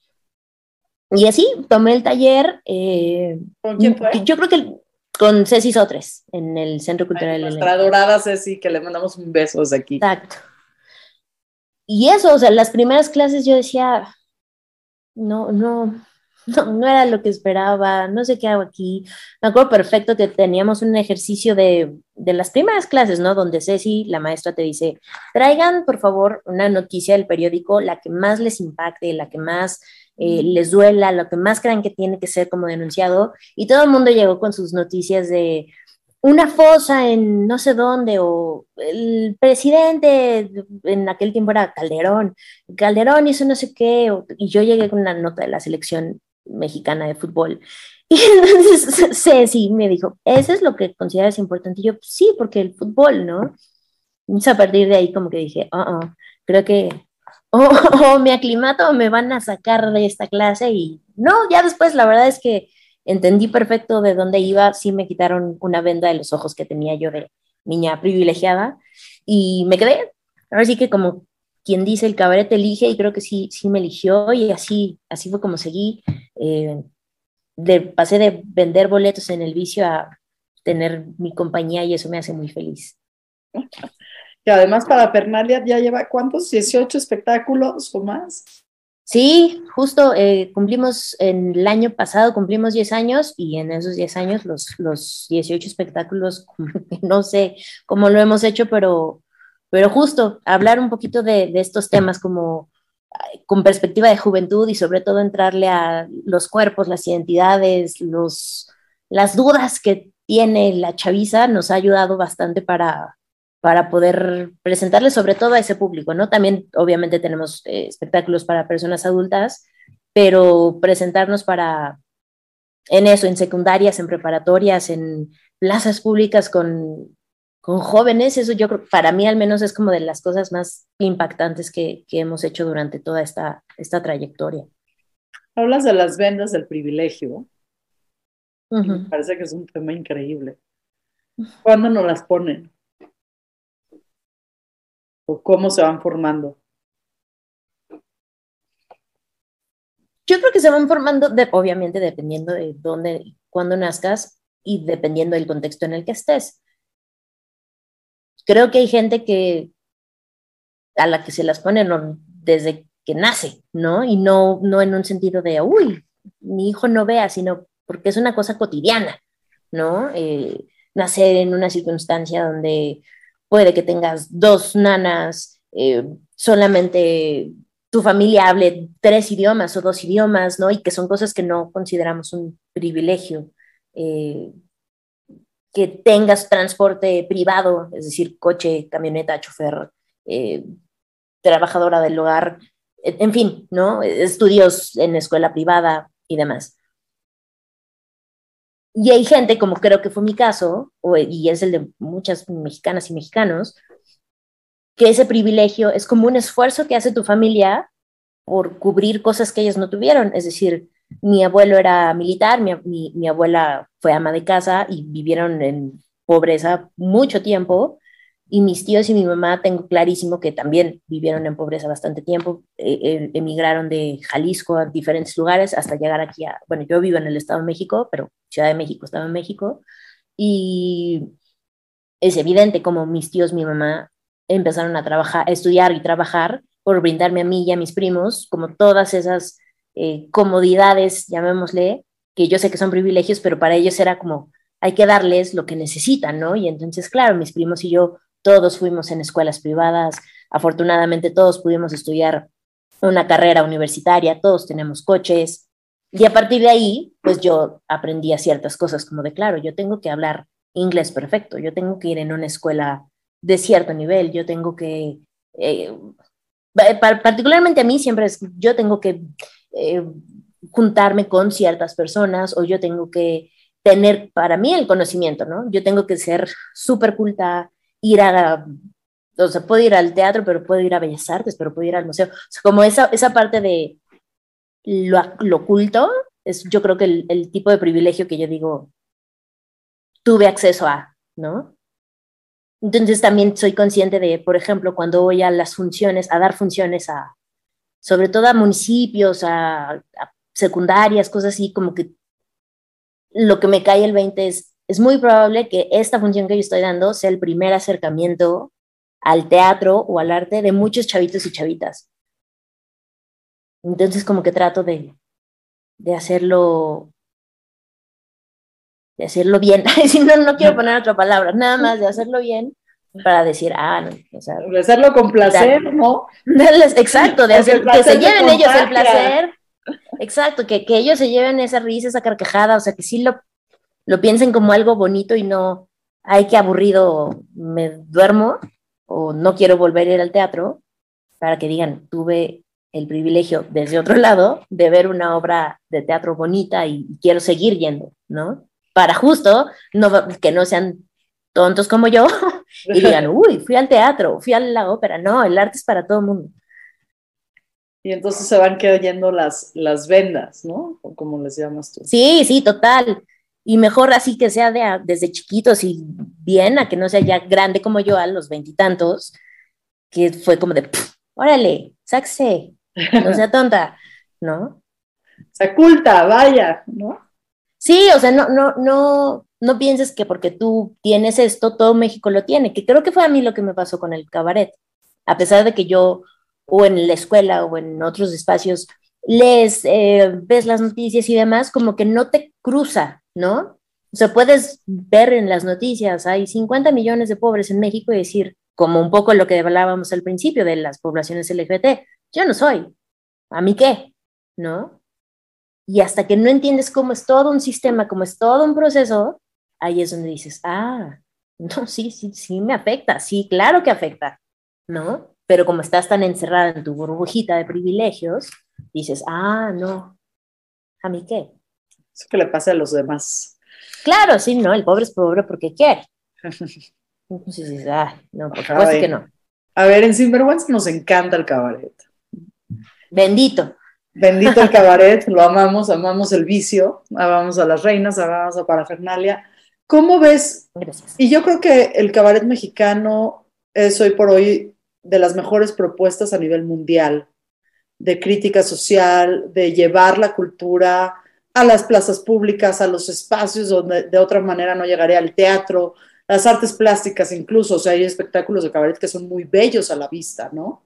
Speaker 2: Y así tomé el taller. Eh,
Speaker 1: ¿Con quién fue?
Speaker 2: Yo creo que con Ceci Sotres en el Centro Cultural.
Speaker 1: nuestra adorada Ceci, que le mandamos un beso desde aquí.
Speaker 2: Exacto. Y eso, o sea, las primeras clases yo decía, no, no, no, no era lo que esperaba, no sé qué hago aquí. Me acuerdo perfecto que teníamos un ejercicio de, de las primeras clases, ¿no? Donde Ceci, la maestra, te dice, traigan por favor una noticia del periódico, la que más les impacte, la que más eh, les duela, lo que más crean que tiene que ser como denunciado. Y todo el mundo llegó con sus noticias de una fosa en no sé dónde, o el presidente, en aquel tiempo era Calderón, Calderón hizo no sé qué, y yo llegué con una nota de la selección mexicana de fútbol. *laughs* Y entonces Ceci me dijo, ¿eso es lo que consideras importante? Y yo, sí, porque el fútbol, ¿no? Entonces a partir de ahí como que dije, oh, creo que *laughs* o, me aclimato o me van a sacar de esta clase y no, ya después la verdad es que entendí perfecto de dónde iba, sí me quitaron una venda de los ojos que tenía yo de niña privilegiada y me quedé. Ahora sí que como quien dice el cabaret elige y creo que sí, sí me eligió y así, así fue como seguí. Eh, de, pasé de vender boletos en el vicio a tener mi compañía y eso me hace muy feliz. *laughs*
Speaker 1: Y además para Pernalia ya lleva cuántos, 18 espectáculos o más.
Speaker 2: Sí, justo eh, cumplimos en el año pasado, cumplimos 10 años y en esos 10 años los, los 18 espectáculos, *laughs* no sé cómo lo hemos hecho, pero, pero justo hablar un poquito de, de estos temas como con perspectiva de juventud y sobre todo entrarle a los cuerpos, las identidades, los, las dudas que tiene la chaviza nos ha ayudado bastante para, para poder presentarle sobre todo a ese público, ¿no? También obviamente tenemos eh, espectáculos para personas adultas, pero presentarnos para, en eso, en secundarias, en preparatorias, en plazas públicas con, con jóvenes, eso yo creo, para mí al menos es como de las cosas más impactantes que, que hemos hecho durante toda esta, esta trayectoria.
Speaker 1: Hablas de las vendas del privilegio. Me parece que es un tema increíble. ¿Cuándo nos las ponen? O cómo se van formando?
Speaker 2: Yo creo que se van formando, obviamente, dependiendo de dónde, cuándo nazcas y dependiendo del contexto en el que estés. Creo que hay gente que a la que se las ponen desde que nace, ¿no? Y no, no en un sentido de, uy, mi hijo no vea, sino porque es una cosa cotidiana, ¿no? Eh, nacer en una circunstancia donde puede que tengas dos nanas, eh, solamente tu familia hable tres idiomas o dos idiomas, ¿no? Y que son cosas que no consideramos un privilegio. Eh, que tengas transporte privado, es decir, coche, camioneta, chofer, eh, trabajadora del hogar, en fin, ¿no? Estudios en escuela privada y demás. Y hay gente, como creo que fue mi caso, y es el de muchas mexicanas y mexicanos, que ese privilegio es como un esfuerzo que hace tu familia por cubrir cosas que ellas no tuvieron. Es decir, mi abuelo era militar, mi, mi abuela fue ama de casa y vivieron en pobreza mucho tiempo y mis tíos y mi mamá tengo clarísimo que también vivieron en pobreza bastante tiempo, eh, emigraron de Jalisco a diferentes lugares hasta llegar aquí a, bueno, yo vivo en el Estado de México, pero Ciudad de México estaba en México, y es evidente como mis tíos, mi mamá empezaron a trabajar, a estudiar y trabajar por brindarme a mí y a mis primos como todas esas eh, comodidades, llamémosle, que yo sé que son privilegios, pero para ellos era como, hay que darles lo que necesitan, ¿no? Y entonces, claro, mis primos y yo todos fuimos en escuelas privadas, afortunadamente todos pudimos estudiar una carrera universitaria, todos tenemos coches. Y a partir de ahí, pues yo aprendí a ciertas cosas como de, claro, yo tengo que hablar inglés perfecto, yo tengo que ir en una escuela de cierto nivel, yo tengo que, eh, particularmente a mí siempre es, yo tengo que eh, juntarme con ciertas personas o yo tengo que tener para mí el conocimiento, ¿no? Yo tengo que ser súper culta, ir a, o sea, puedo ir al teatro, pero puedo ir a Bellas Artes, pero puedo ir al museo. O sea, como esa, esa parte de lo, lo oculto, es yo creo que el, el, tipo de privilegio que yo digo, tuve acceso a, ¿no? Entonces también soy consciente de, por ejemplo, cuando voy a las funciones, a dar funciones a, sobre todo a municipios, a, a secundarias, cosas así, como que lo que me cae el 20 es, es muy probable que esta función que yo estoy dando sea el primer acercamiento al teatro o al arte de muchos chavitos y chavitas. Entonces como que trato de, de hacerlo de hacerlo bien. *laughs* si no, no quiero poner otra palabra, nada más de hacerlo bien para decir, ah, no, o sea,
Speaker 1: De hacerlo con placer, ¿no?
Speaker 2: darles- exacto, de hacer, que se lleven ellos el placer, exacto, que, que ellos se lleven esa risa, esa carcajada, o sea, que sí lo, lo piensen como algo bonito y no, ay, qué aburrido, me duermo o no quiero volver a ir al teatro, para que digan, tuve el privilegio desde otro *laughs* lado de ver una obra de teatro bonita y quiero seguir yendo, ¿no? Para justo no, que no sean tontos como yo *laughs* y digan, *laughs* uy, fui al teatro, fui a la ópera. No, el arte es para todo el mundo.
Speaker 1: Y entonces se van cayendo las, las vendas, ¿no? O como les llamas tú.
Speaker 2: Sí, sí, total. Y mejor así que sea de a- desde chiquitos y bien, a que no sea ya grande como yo a los veintitantos, que fue como de, "Pff, órale, sáquese, no sea tonta, ¿no? *laughs*
Speaker 1: Se culta, vaya, ¿no?
Speaker 2: Sí, o sea, no, no, no, no pienses que porque tú tienes esto, todo México lo tiene, que creo que fue a mí lo que me pasó con el cabaret. A pesar de que yo, o en la escuela o en otros espacios, lees, eh, ves las noticias y demás, como que no te cruza, ¿no? O sea, puedes ver en las noticias, hay 50 millones de pobres en México y decir, como un poco lo que hablábamos al principio de las poblaciones LGBT, yo no soy, ¿a mí qué? ¿No? Y hasta que no entiendes cómo es todo un sistema, cómo es todo un proceso, ahí es donde dices, ah, no, sí, sí, sí me afecta, sí, claro que afecta, ¿no? Pero como estás tan encerrada en tu burbujita de privilegios, dices, ah, no, ¿a mí qué?
Speaker 1: Eso que le pasa a los demás.
Speaker 2: Claro, sí, no, el pobre es pobre porque quiere. *laughs* Entonces ah, no, por supuesto que no.
Speaker 1: A ver, en Sinvergüenza nos encanta el cabaret.
Speaker 2: Bendito.
Speaker 1: Bendito el *laughs* cabaret, lo amamos, amamos el vicio, amamos a las reinas, amamos a Parafernalia. ¿Cómo ves?
Speaker 2: Gracias.
Speaker 1: Y yo creo que el cabaret mexicano es hoy por hoy de las mejores propuestas a nivel mundial de crítica social, de llevar la cultura a las plazas públicas, a los espacios donde de otra manera no llegaría al teatro, las artes plásticas incluso, o sea, hay espectáculos de cabaret que son muy bellos a la vista, ¿no?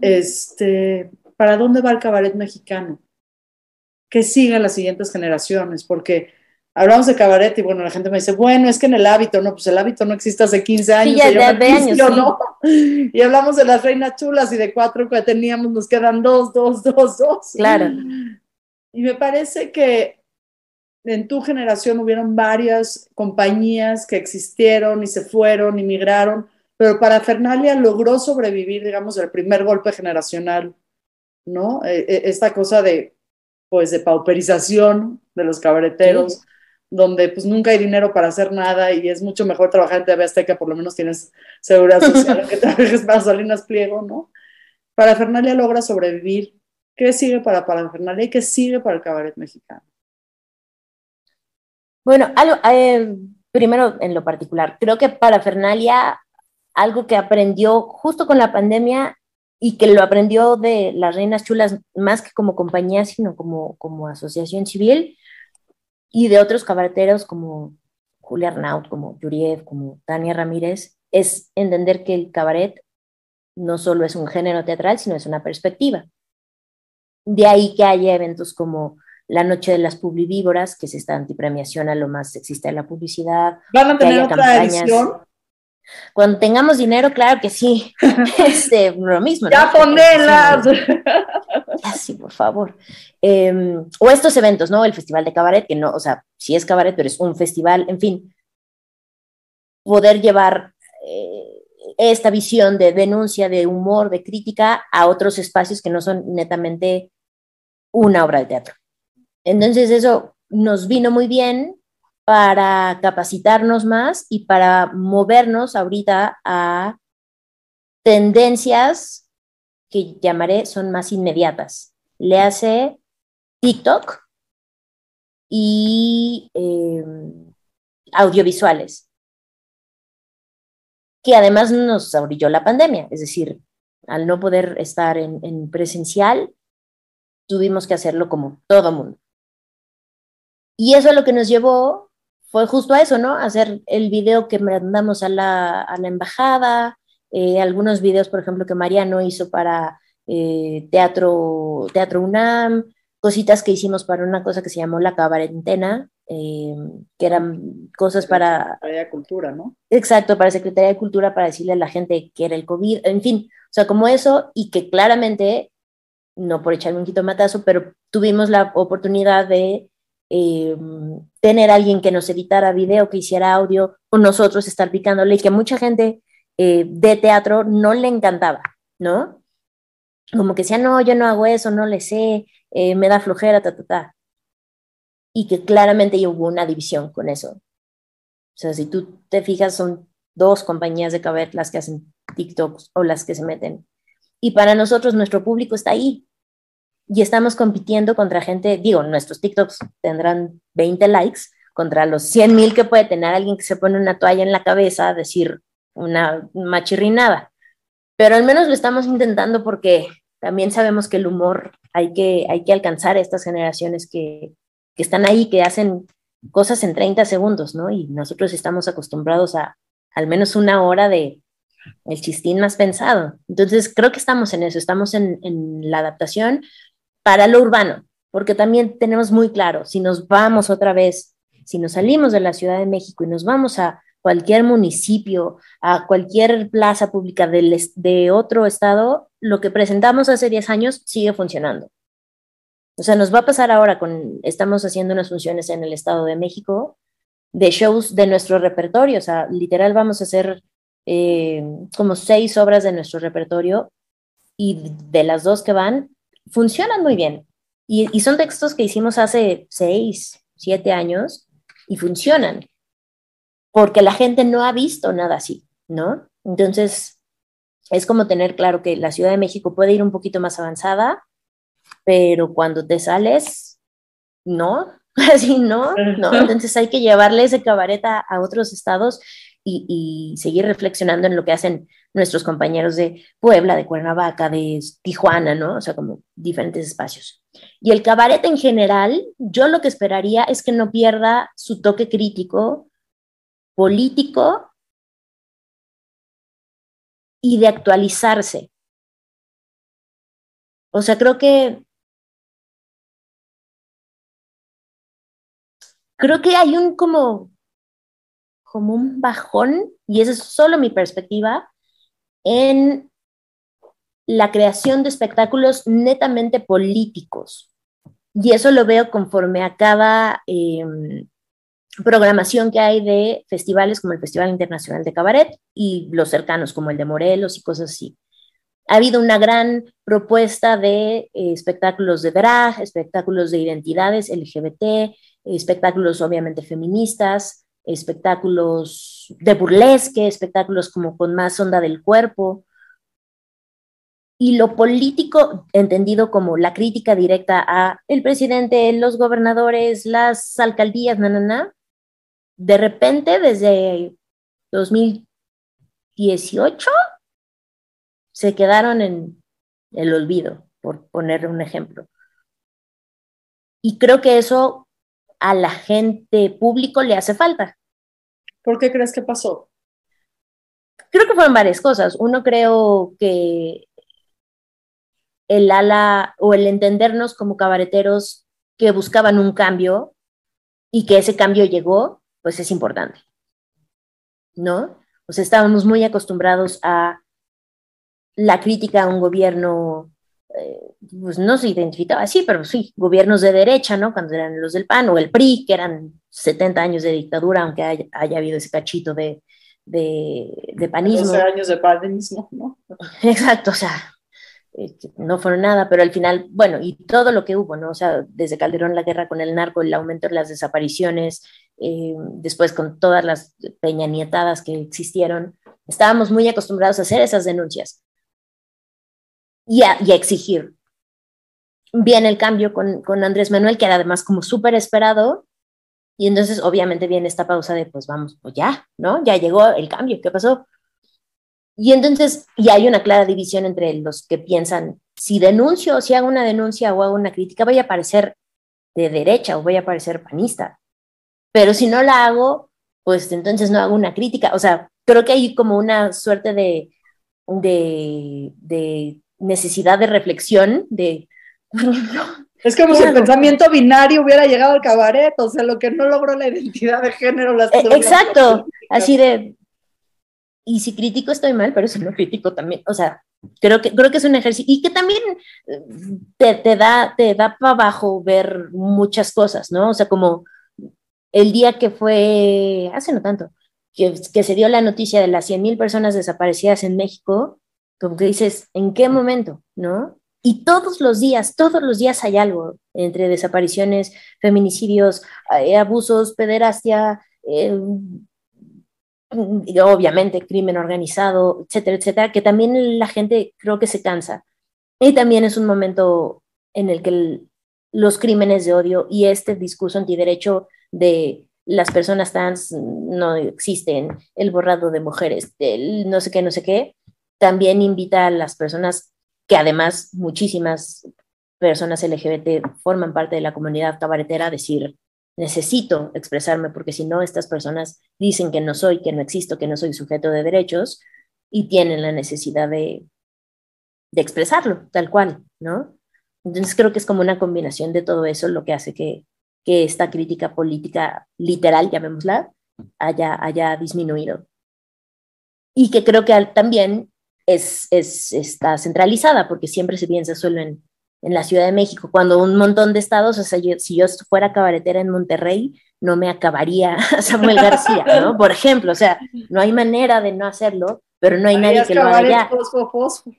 Speaker 1: Este, ¿para dónde va el cabaret mexicano? Que sigan las siguientes generaciones, porque hablamos de cabaret y bueno, la gente me dice, bueno, es que en el hábito, no, pues el hábito no existe hace 15 años,
Speaker 2: ya
Speaker 1: se llama
Speaker 2: de- de años, sí.
Speaker 1: ¿no? Y hablamos de las reinas chulas y de cuatro que teníamos, nos quedan dos, dos, dos, dos.
Speaker 2: Claro.
Speaker 1: Y me parece que en tu generación hubieron varias compañías que existieron y se fueron y migraron, pero Parafernalia logró sobrevivir, digamos, el primer golpe generacional, ¿no? Eh, eh, esta cosa de, pues, de pauperización de los cabareteros, donde pues nunca hay dinero para hacer nada y es mucho mejor trabajar en TV Azteca, por lo menos tienes seguridad social, *laughs* que trabajes para Salinas Pliego, ¿no? Parafernalia logra sobrevivir. ¿Qué sigue para Parafernalia y qué sigue para el cabaret mexicano?
Speaker 2: Bueno, algo, eh, primero en lo particular, creo que para Fernalia, algo que aprendió justo con la pandemia y que lo aprendió de las Reinas Chulas, más que como compañía, sino como, como asociación civil, y de otros cabareteros como Julia Arnaut, como Yuriev, como Tania Ramírez, es entender que el cabaret no solo es un género teatral, sino es una perspectiva. De ahí que haya eventos como la Noche de las Publivívoras, que es esta antipremiación a lo más sexista de la publicidad.
Speaker 1: ¿Van a tener otra
Speaker 2: campañas.
Speaker 1: edición?
Speaker 2: Cuando tengamos dinero, claro que sí. *laughs* este, lo mismo. ¿no?
Speaker 1: ¡Ya ponelas!
Speaker 2: Ya, sí, por favor. Eh, o estos eventos, ¿no? El Festival de Cabaret, que no, o sea, sí es cabaret, pero es un festival, en fin. Poder llevar eh, esta visión de denuncia, de humor, de crítica a otros espacios que no son netamente una obra de teatro. Entonces eso nos vino muy bien para capacitarnos más y para movernos ahorita a tendencias que llamaré son más inmediatas. Le hace TikTok y eh, audiovisuales, que además nos abrilló la pandemia, es decir, al no poder estar en presencial, tuvimos que hacerlo como todo mundo. Y eso lo que nos llevó fue justo a eso, ¿no? Hacer el video que mandamos a la, a la embajada, eh, algunos videos, por ejemplo, que Mariano hizo para eh, teatro, teatro UNAM, cositas que hicimos para una cosa que se llamó la cabarentena, eh, que eran cosas para...
Speaker 1: Secretaría de Cultura, ¿no?
Speaker 2: Exacto, para Secretaría de Cultura, para decirle a la gente que era el COVID, en fin, o sea, como eso, y que claramente, no por echarme un jitomatazo, pero tuvimos la oportunidad de eh, tener alguien que nos editara video, que hiciera audio, o nosotros estar picándole, y que mucha gente eh, de teatro no le encantaba, ¿no? Como que decía, no, yo no hago eso, no le sé, eh, me da flojera, ta, ta, ta. Y que claramente hubo una división con eso. O sea, si tú te fijas, son dos compañías de caber las que hacen TikToks o las que se meten. Y para nosotros, nuestro público está ahí. Y estamos compitiendo contra gente, digo, nuestros TikToks tendrán 20 likes contra los 100 mil que puede tener alguien que se pone una toalla en la cabeza a decir una machirrinada. Pero al menos lo estamos intentando porque también sabemos que el humor hay que, hay que alcanzar a estas generaciones que, que están ahí, que hacen cosas en 30 segundos, ¿no? Y nosotros estamos acostumbrados a al menos una hora de el chistín más pensado. Entonces, creo que estamos en eso, estamos en, en la adaptación para lo urbano, porque también tenemos muy claro, si nos vamos otra vez, si nos salimos de la Ciudad de México y nos vamos a cualquier municipio, a cualquier plaza pública del, de otro estado, lo que presentamos hace 10 años sigue funcionando. O sea, nos va a pasar ahora con, estamos haciendo unas funciones en el Estado de México de shows de nuestro repertorio, o sea, literal vamos a hacer eh, como seis obras de nuestro repertorio y de las dos que van, funcionan muy bien. Y, y son textos que hicimos hace seis, siete años y funcionan, porque la gente no ha visto nada así, ¿no? Entonces, es como tener claro que la Ciudad de México puede ir un poquito más avanzada, pero cuando te sales, no, *laughs* así no, no. *laughs* Entonces hay que llevarle ese cabaret a, a otros estados y, y, seguir reflexionando en lo que hacen nuestros compañeros de Puebla, de Cuernavaca, de Tijuana, ¿no? O sea, como diferentes espacios. Y el cabaret en general, yo lo que esperaría es que no pierda su toque crítico, político y de actualizarse. O sea, creo que creo que hay un como, como un bajón, y esa es solo mi perspectiva, en la creación de espectáculos netamente políticos. Y eso lo veo conforme a cada eh, programación que hay de festivales como el Festival Internacional de Cabaret y los cercanos como el de Morelos y cosas así. Ha habido una gran propuesta de eh, espectáculos de drag, espectáculos de identidades LGBT, espectáculos obviamente feministas, espectáculos de burlesque, espectáculos como con más onda del cuerpo. Y lo político, entendido como la crítica directa a el presidente, los gobernadores, las alcaldías, de repente desde 2018 se quedaron en el olvido, por poner un ejemplo. Y creo que eso a la gente público le hace falta.
Speaker 1: ¿Por qué crees que pasó?
Speaker 2: Creo que fueron varias cosas. Uno creo que el ala o el entendernos como cabareteros que buscaban un cambio y que ese cambio llegó, pues es importante. ¿No? O sea, estábamos muy acostumbrados a la crítica a un gobierno eh, pues no se identificaba así, pero sí, gobiernos de derecha, ¿no? Cuando eran los del PAN o el PRI, que eran 70 años de dictadura, aunque haya, haya habido ese cachito de, de, de panismo.
Speaker 1: 12 años de panismo, ¿no? *laughs*
Speaker 2: Exacto, o sea, este, no fueron nada, pero al final, bueno, y todo lo que hubo, ¿no? O sea, desde Calderón la guerra con el narco, el aumento de las desapariciones, eh, después con todas las peñanietadas que existieron, estábamos muy acostumbrados a hacer esas denuncias y a, y a exigir. Viene el cambio con, con, Andrés Manuel, que era además como súper esperado, y entonces obviamente viene esta pausa de, pues vamos, pues ya, ¿no? Ya llegó el cambio, ¿qué pasó? Y entonces, y hay una clara división entre los que piensan, si denuncio, si hago una denuncia o hago una crítica, voy a parecer de derecha o voy a parecer panista. Pero si no la hago, pues entonces no hago una crítica. O sea, creo que hay como una suerte de, de, de necesidad de reflexión, de,
Speaker 1: Es como si el pensamiento binario hubiera llegado al cabaret, o sea, lo que no logró la identidad de género. Las
Speaker 2: Eh, Exacto, así de, y si critico estoy mal, pero si no critico también, o sea, creo que, creo que es un ejercicio, y que también eh, te, te da, te da para abajo ver muchas cosas, ¿no? O sea, como el día que fue, hace no tanto, que, que se dio la noticia de las 100 mil personas desaparecidas en México, como que dices, ¿en qué momento? ¿No? Y todos los días, todos los días hay algo entre desapariciones, feminicidios, eh, abusos, pederastia, eh, y obviamente crimen organizado, etcétera, etcétera, que también la gente creo que se cansa. Y también es un momento en el que el- los crímenes de odio y este discurso antiderecho de las personas trans no existen, el borrado de mujeres, el no sé qué, no sé qué, también invita a las personas que además muchísimas personas LGBT forman parte de la comunidad cabaretera a decir, necesito expresarme porque si no, estas personas dicen que no soy, que no existo, que no soy sujeto de derechos y tienen la necesidad de, de expresarlo tal cual, ¿no? Entonces creo que es como una combinación de todo eso lo que hace que, que esta crítica política literal, llamémosla, haya, haya disminuido. Y que creo que también es, es, está centralizada, porque siempre se piensa solo en, en la Ciudad de México, cuando un montón de estados, o sea, yo- si yo fuera cabaretera en Monterrey, no me acabaría *laughs* a Samuel García, ¿no? Por ejemplo, o sea, no hay manera de no hacerlo, pero no hay nadie que lo haga
Speaker 1: fosfo, fosfo.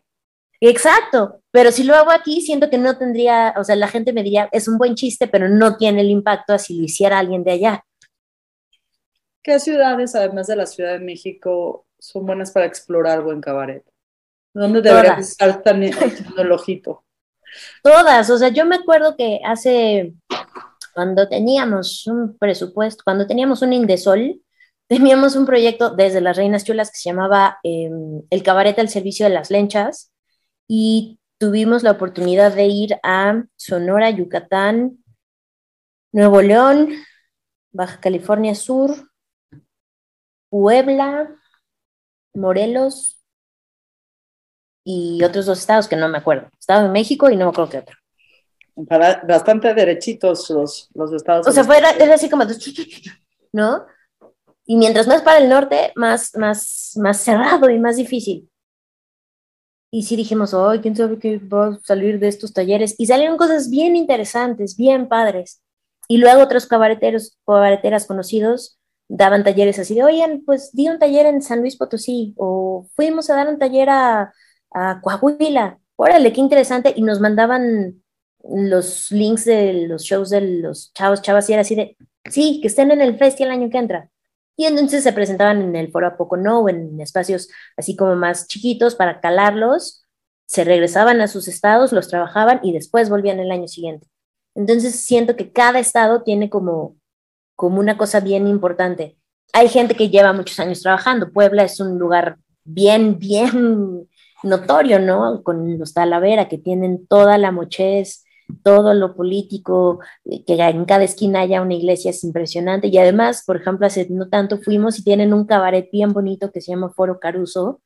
Speaker 2: Exacto, pero si lo hago aquí, siento que no tendría, o sea, la gente me diría, es un buen chiste, pero no tiene el impacto así lo hiciera alguien de allá.
Speaker 1: ¿Qué ciudades, además de la Ciudad de México, son buenas para explorar buen cabaret? ¿Dónde deberíamos
Speaker 2: Todas.
Speaker 1: estar tan *laughs* echando el ojito?
Speaker 2: Todas, o sea, yo me acuerdo que hace, cuando teníamos un presupuesto, cuando teníamos un Indesol, *laughs* teníamos un proyecto desde las Reinas Chulas que se llamaba eh, El Cabaret al Servicio de las Lenchas y tuvimos la oportunidad de ir a Sonora, Yucatán, Nuevo León, Baja California Sur, Puebla, Morelos y otros dos estados que no me acuerdo. Estado de México y no me acuerdo qué otro.
Speaker 1: Para- bastante derechitos los, los estados.
Speaker 2: O sea, fue, era así como, *laughs* ¿no? Y mientras más para el norte, más, más, más cerrado y más difícil. Y sí dijimos, ay, quién sabe qué va a salir de estos talleres. Y salieron cosas bien interesantes, bien padres. Y luego otros cabareteros, cabareteras conocidos daban talleres así de, oigan, pues di un taller en San Luis Potosí, o fuimos a dar un taller a, a Coahuila. Órale, qué interesante. Y nos mandaban los links de los shows de los chavos, chavas, y era así de, sí, que estén en el festival el año que entra. Y entonces se presentaban en el foro a poco no, en espacios así como más chiquitos para calarlos, se regresaban a sus estados, los trabajaban y después volvían el año siguiente. Entonces siento que cada estado tiene como, como una cosa bien importante. Hay gente que lleva muchos años trabajando. Puebla es un lugar bien, bien notorio, ¿no? Con los Talavera, que tienen toda la mochez, todo lo político, eh, que en cada esquina haya una iglesia es impresionante. Y además, por ejemplo, hace no tanto fuimos y tienen un cabaret bien bonito que se llama Foro Caruso,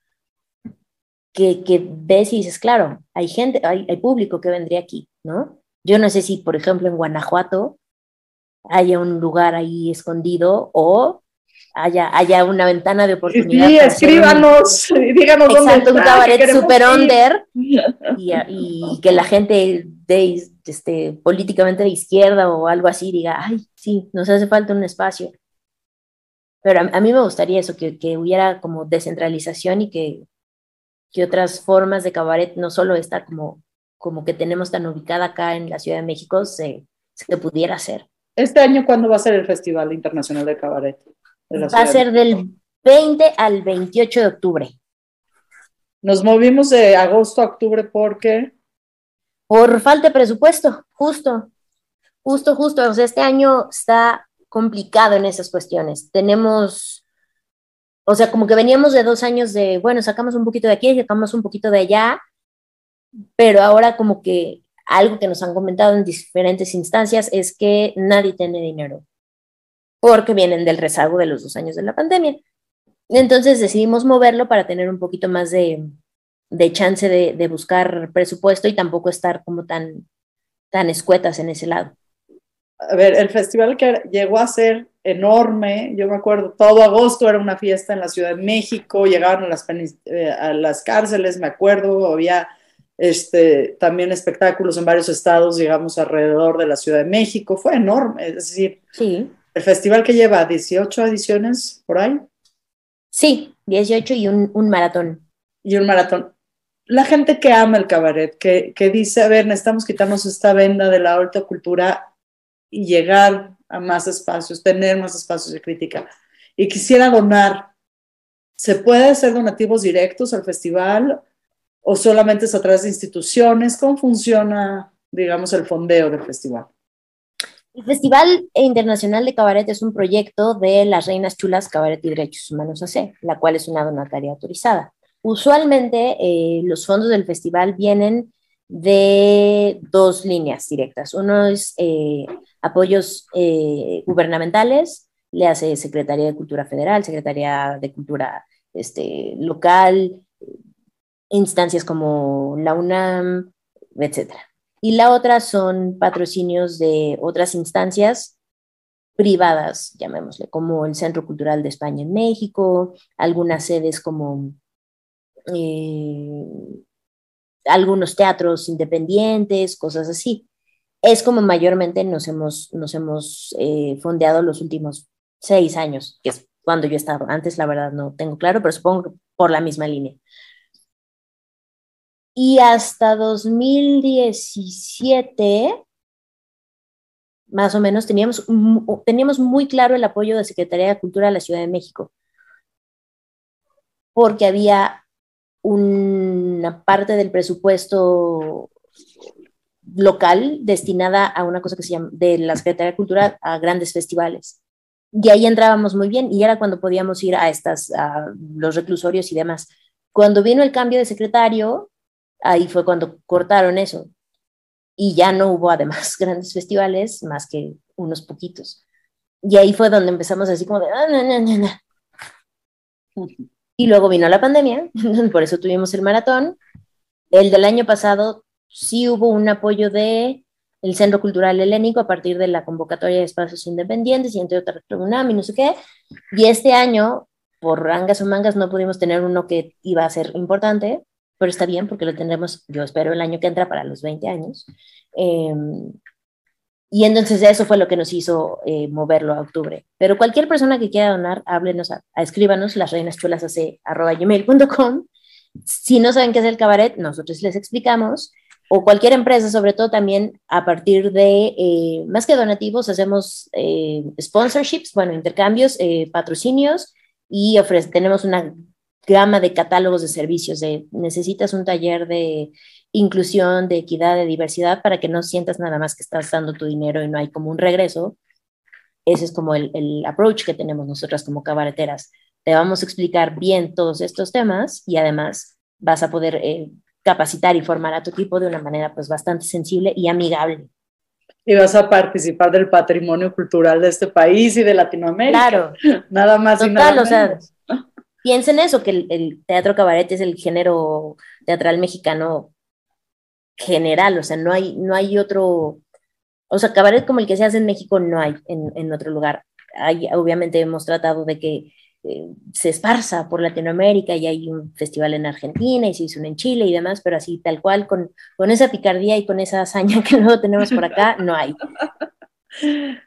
Speaker 2: que, que ves y dices, claro, hay gente, hay, hay público que vendría aquí, ¿no? Yo no sé si, por ejemplo, en Guanajuato haya un lugar ahí escondido o haya, haya una ventana de oportunidad.
Speaker 1: Sí,
Speaker 2: un-
Speaker 1: escríbanos y díganos dónde
Speaker 2: Exacto, un
Speaker 1: está, que
Speaker 2: cabaret super
Speaker 1: ir.
Speaker 2: under y, y *laughs* que la gente de, este, políticamente de izquierda o algo así diga, ay, sí, nos hace falta un espacio. Pero a, a mí me gustaría eso, que, que hubiera como descentralización y que, que otras formas de cabaret, no solo esta como, como que tenemos tan ubicada acá en la Ciudad de México, se, se pudiera hacer.
Speaker 1: Este año, ¿cuándo va a ser el Festival Internacional de Cabaret?
Speaker 2: Va a ser del 20 al 28 de octubre.
Speaker 1: Nos movimos de agosto a octubre porque
Speaker 2: Por falta de presupuesto, justo, justo, justo. O sea, este año está complicado en esas cuestiones. Tenemos, o sea, como que veníamos de dos años de, bueno, sacamos un poquito de aquí, sacamos un poquito de allá, pero ahora como que algo que nos han comentado en diferentes instancias es que nadie tiene dinero, porque vienen del rezago de los dos años de la pandemia. Entonces decidimos moverlo para tener un poquito más de, de chance de, de buscar presupuesto y tampoco estar como tan, tan escuetas en ese lado.
Speaker 1: A ver, el festival que llegó a ser enorme, yo me acuerdo, todo agosto era una fiesta en la Ciudad de México, llegaban a las, eh, a las cárceles, me acuerdo, había este, también espectáculos en varios estados, digamos, alrededor de la Ciudad de México, fue enorme, es decir,
Speaker 2: Sí,
Speaker 1: el festival que lleva 18 ediciones por ahí
Speaker 2: sí, 18 y un, un maratón.
Speaker 1: y un maratón. La gente que ama el cabaret, que, que dice, a ver, necesitamos quitarnos esta venda de la alta cultura y llegar a más espacios, tener más espacios de crítica. Y quisiera donar. ¿Se puede hacer donativos directos al festival o solamente es a través de instituciones? ¿Cómo funciona, digamos, el fondeo del festival?
Speaker 2: El Festival Internacional de Cabaret es un proyecto de las Reinas Chulas Cabaret y Derechos Humanos AC, la cual es una donataria autorizada. Usualmente eh, los fondos del festival vienen de dos líneas directas. Uno es eh, apoyos eh, gubernamentales, le hace Secretaría de Cultura Federal, Secretaría de Cultura este, local, instancias como la UNAM, etcétera. Y la otra son patrocinios de otras instancias privadas, llamémosle, como el Centro Cultural de España en México, algunas sedes como eh, algunos teatros independientes, cosas así. Es como mayormente nos hemos, nos hemos eh, fondeado los últimos seis años, que es cuando yo he estado. Antes, la verdad, no tengo claro, pero supongo que por la misma línea. Y hasta 2017, más o menos, teníamos, teníamos muy claro el apoyo de Secretaría de Cultura de la Ciudad de México, porque había una parte del presupuesto local destinada a una cosa que se llama, de la Secretaría de Cultura, a grandes festivales. Y ahí entrábamos muy bien y era cuando podíamos ir a estas, a los reclusorios y demás. Cuando vino el cambio de secretario, ahí fue cuando cortaron eso. Y ya no hubo además *laughs* grandes festivales, más que unos poquitos. Y ahí fue donde empezamos así como de... "Ah, no, no, no, no". Y luego vino la pandemia, *laughs* por eso tuvimos el maratón. El del año pasado sí hubo un apoyo de el Centro Cultural Helénico a partir de la convocatoria de espacios independientes y entre otras UNAM y no sé qué. Y este año, por rangas o mangas, no pudimos tener uno que iba a ser importante, pero está bien porque lo tendremos, yo espero, el año que entra para los 20 años. Eh, y entonces eso fue lo que nos hizo eh, moverlo a octubre. Pero cualquier persona que quiera donar, háblenos, a, a escríbanos gmail.com. Si no saben qué es el cabaret, nosotros les explicamos. O cualquier empresa, sobre todo también a partir de, eh, más que donativos, hacemos eh, sponsorships, bueno, intercambios, patrocinios y tenemos una gama de catálogos de servicios. De, necesitas un taller de inclusión, de equidad, de diversidad, para que no sientas nada más que estás dando tu dinero y no hay como un regreso. Ese es como el, el approach que tenemos nosotras como cabareteras. Te vamos a explicar bien todos estos temas y además vas a poder eh, capacitar y formar a tu equipo de una manera pues bastante sensible y amigable.
Speaker 1: Y vas a participar del patrimonio cultural de este país y de Latinoamérica.
Speaker 2: Claro. *laughs*
Speaker 1: Nada más y nada
Speaker 2: Total, o sea,
Speaker 1: menos.
Speaker 2: Piensen eso, que el, el teatro cabaret es el género teatral mexicano general, o sea, no hay, no hay otro, o sea, cabaret como el que se hace en México no hay en, en otro lugar. Hay, obviamente hemos tratado de que eh, se esparza por Latinoamérica y hay un festival en Argentina y se hizo uno en Chile y demás, pero así tal cual, con, con esa picardía y con esa hazaña que luego tenemos por acá, no hay.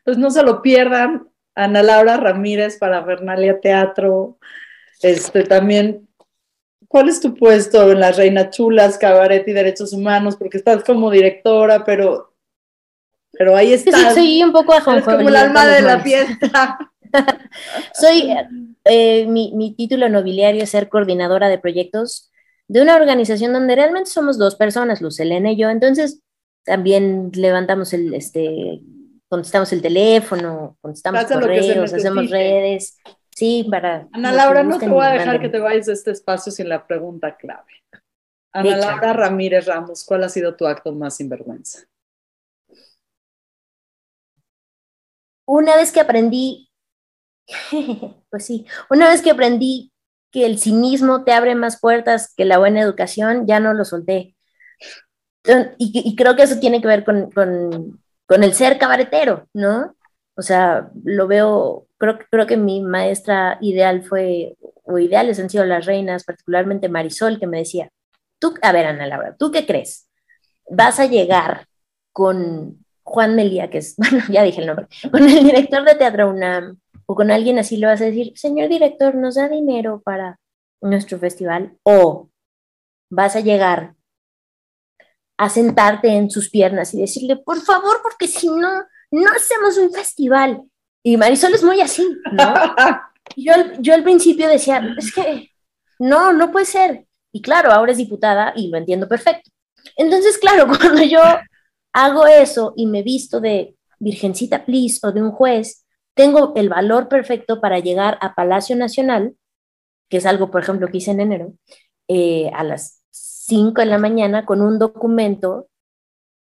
Speaker 1: Pues no se lo pierdan. Ana Laura Ramírez para Bernalia Teatro. Este también, ¿cuál es tu puesto en las Reina Chulas, Cabaret y Derechos Humanos? Porque estás como directora, pero, pero ahí
Speaker 2: Sí,
Speaker 1: estás.
Speaker 2: soy un poco
Speaker 1: Eres como el alma de la fiesta. *laughs*
Speaker 2: Soy, eh, mi, mi título nobiliario es ser coordinadora de proyectos de una organización donde realmente somos dos personas, Luz Elena y yo. Entonces, también levantamos el, este, contestamos el teléfono, contestamos
Speaker 1: se
Speaker 2: correos, hacemos redes. Sí, para.
Speaker 1: Ana Laura, no te voy a dejar
Speaker 2: manden.
Speaker 1: que te vayas de este espacio sin la pregunta clave. Ana. Laura Ramírez Ramos, ¿cuál ha sido tu acto más sinvergüenza?
Speaker 2: Una vez que aprendí, *laughs* pues sí, una vez que aprendí que el cinismo te abre más puertas que la buena educación, ya no lo solté. Y, y creo que eso tiene que ver con, con, con, el ser cabaretero, ¿no? O sea, lo veo, creo, creo que mi maestra ideal fue, o ideales han sido las reinas, particularmente Marisol, que me decía, tú, a ver, Ana Laura, ¿tú qué crees? ¿Vas a llegar con Juan Melía, que es, *laughs* bueno, ya dije el nombre, con el director de Teatro UNAM, o con alguien así le vas a decir, señor director, ¿nos da dinero para nuestro festival? O vas a llegar a sentarte en sus piernas y decirle, por favor, porque si no, no hacemos un festival. Y Marisol es muy así, ¿no? *laughs* yo, yo al principio decía, es que no, no puede ser. Y claro, ahora es diputada y lo entiendo perfecto. Entonces, claro, *laughs* cuando yo hago eso y me visto de Virgencita Please o de un juez, tengo el valor perfecto para llegar a Palacio Nacional, que es algo, por ejemplo, que hice en enero, eh, a las 5 de la mañana con un documento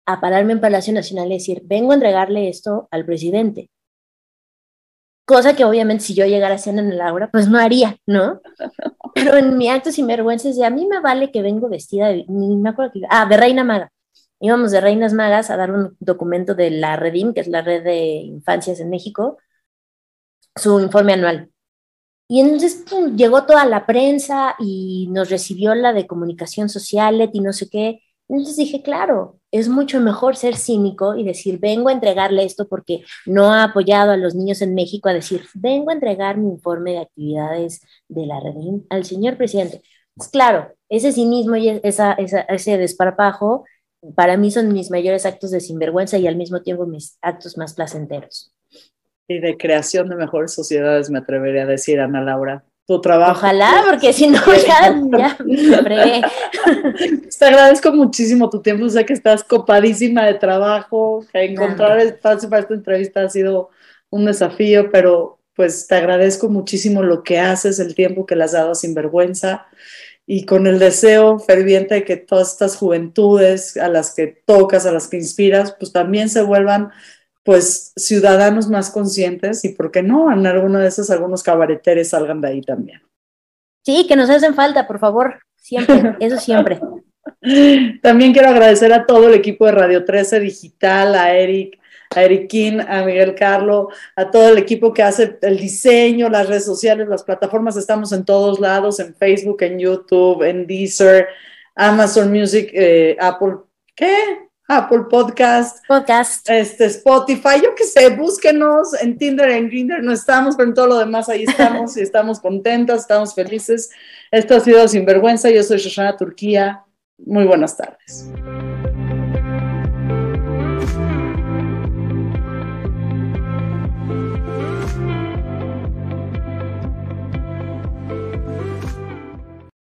Speaker 2: a pararme en Palacio Nacional y decir, vengo a entregarle esto al presidente. Cosa que obviamente si yo llegara a hacer en el aura, pues no haría, ¿no? *laughs* Pero en mi acto sin vergüenza es de a mí me vale que vengo vestida de, ni me acuerdo que, ah, de reina maga. Íbamos de reinas magas a dar un documento de la Redim, que es la red de infancias en México, su informe anual. Y entonces llegó toda la prensa y nos recibió la de comunicación social y no sé qué. Entonces dije, claro, es mucho mejor ser cínico y decir, vengo a entregarle esto porque no ha apoyado a los niños en México a decir, vengo a entregar mi informe de actividades de la red al señor presidente. Pues claro, ese cinismo y esa, ese desparpajo para mí son mis mayores actos de sinvergüenza y al mismo tiempo mis actos más placenteros.
Speaker 1: Y de creación de mejores sociedades, me atrevería a decir, Ana Laura tu trabajo.
Speaker 2: Ojalá, *laughs* porque si no, ya, ya
Speaker 1: Te agradezco muchísimo tu tiempo, sé que estás copadísima de trabajo, que encontrar espacio para esta entrevista ha sido un desafío, pero pues te agradezco muchísimo lo que haces, el tiempo que le has dado sin vergüenza y con el deseo ferviente de que todas estas juventudes a las que tocas, a las que inspiras, pues también se vuelvan pues ciudadanos más conscientes y, ¿por qué no? En alguno de esos, algunos cabareteres salgan de ahí también.
Speaker 2: Sí, que nos hacen falta, por favor, siempre, *laughs* eso siempre.
Speaker 1: También quiero agradecer a todo el equipo de Radio 13 Digital, a Eric, a Eriquín, a Miguel Carlo, a todo el equipo que hace el diseño, las redes sociales, las plataformas, estamos en todos lados, en Facebook, en YouTube, en Deezer, Amazon Music, eh, Apple, ¿qué? Apple Podcast,
Speaker 2: Podcast,
Speaker 1: este, Spotify, yo qué sé, búsquenos en Tinder, en Grindr, no estamos, pero en todo lo demás ahí estamos y estamos contentas, estamos felices. Esto ha sido Sinvergüenza, yo soy Shoshana Turquía. Muy buenas tardes.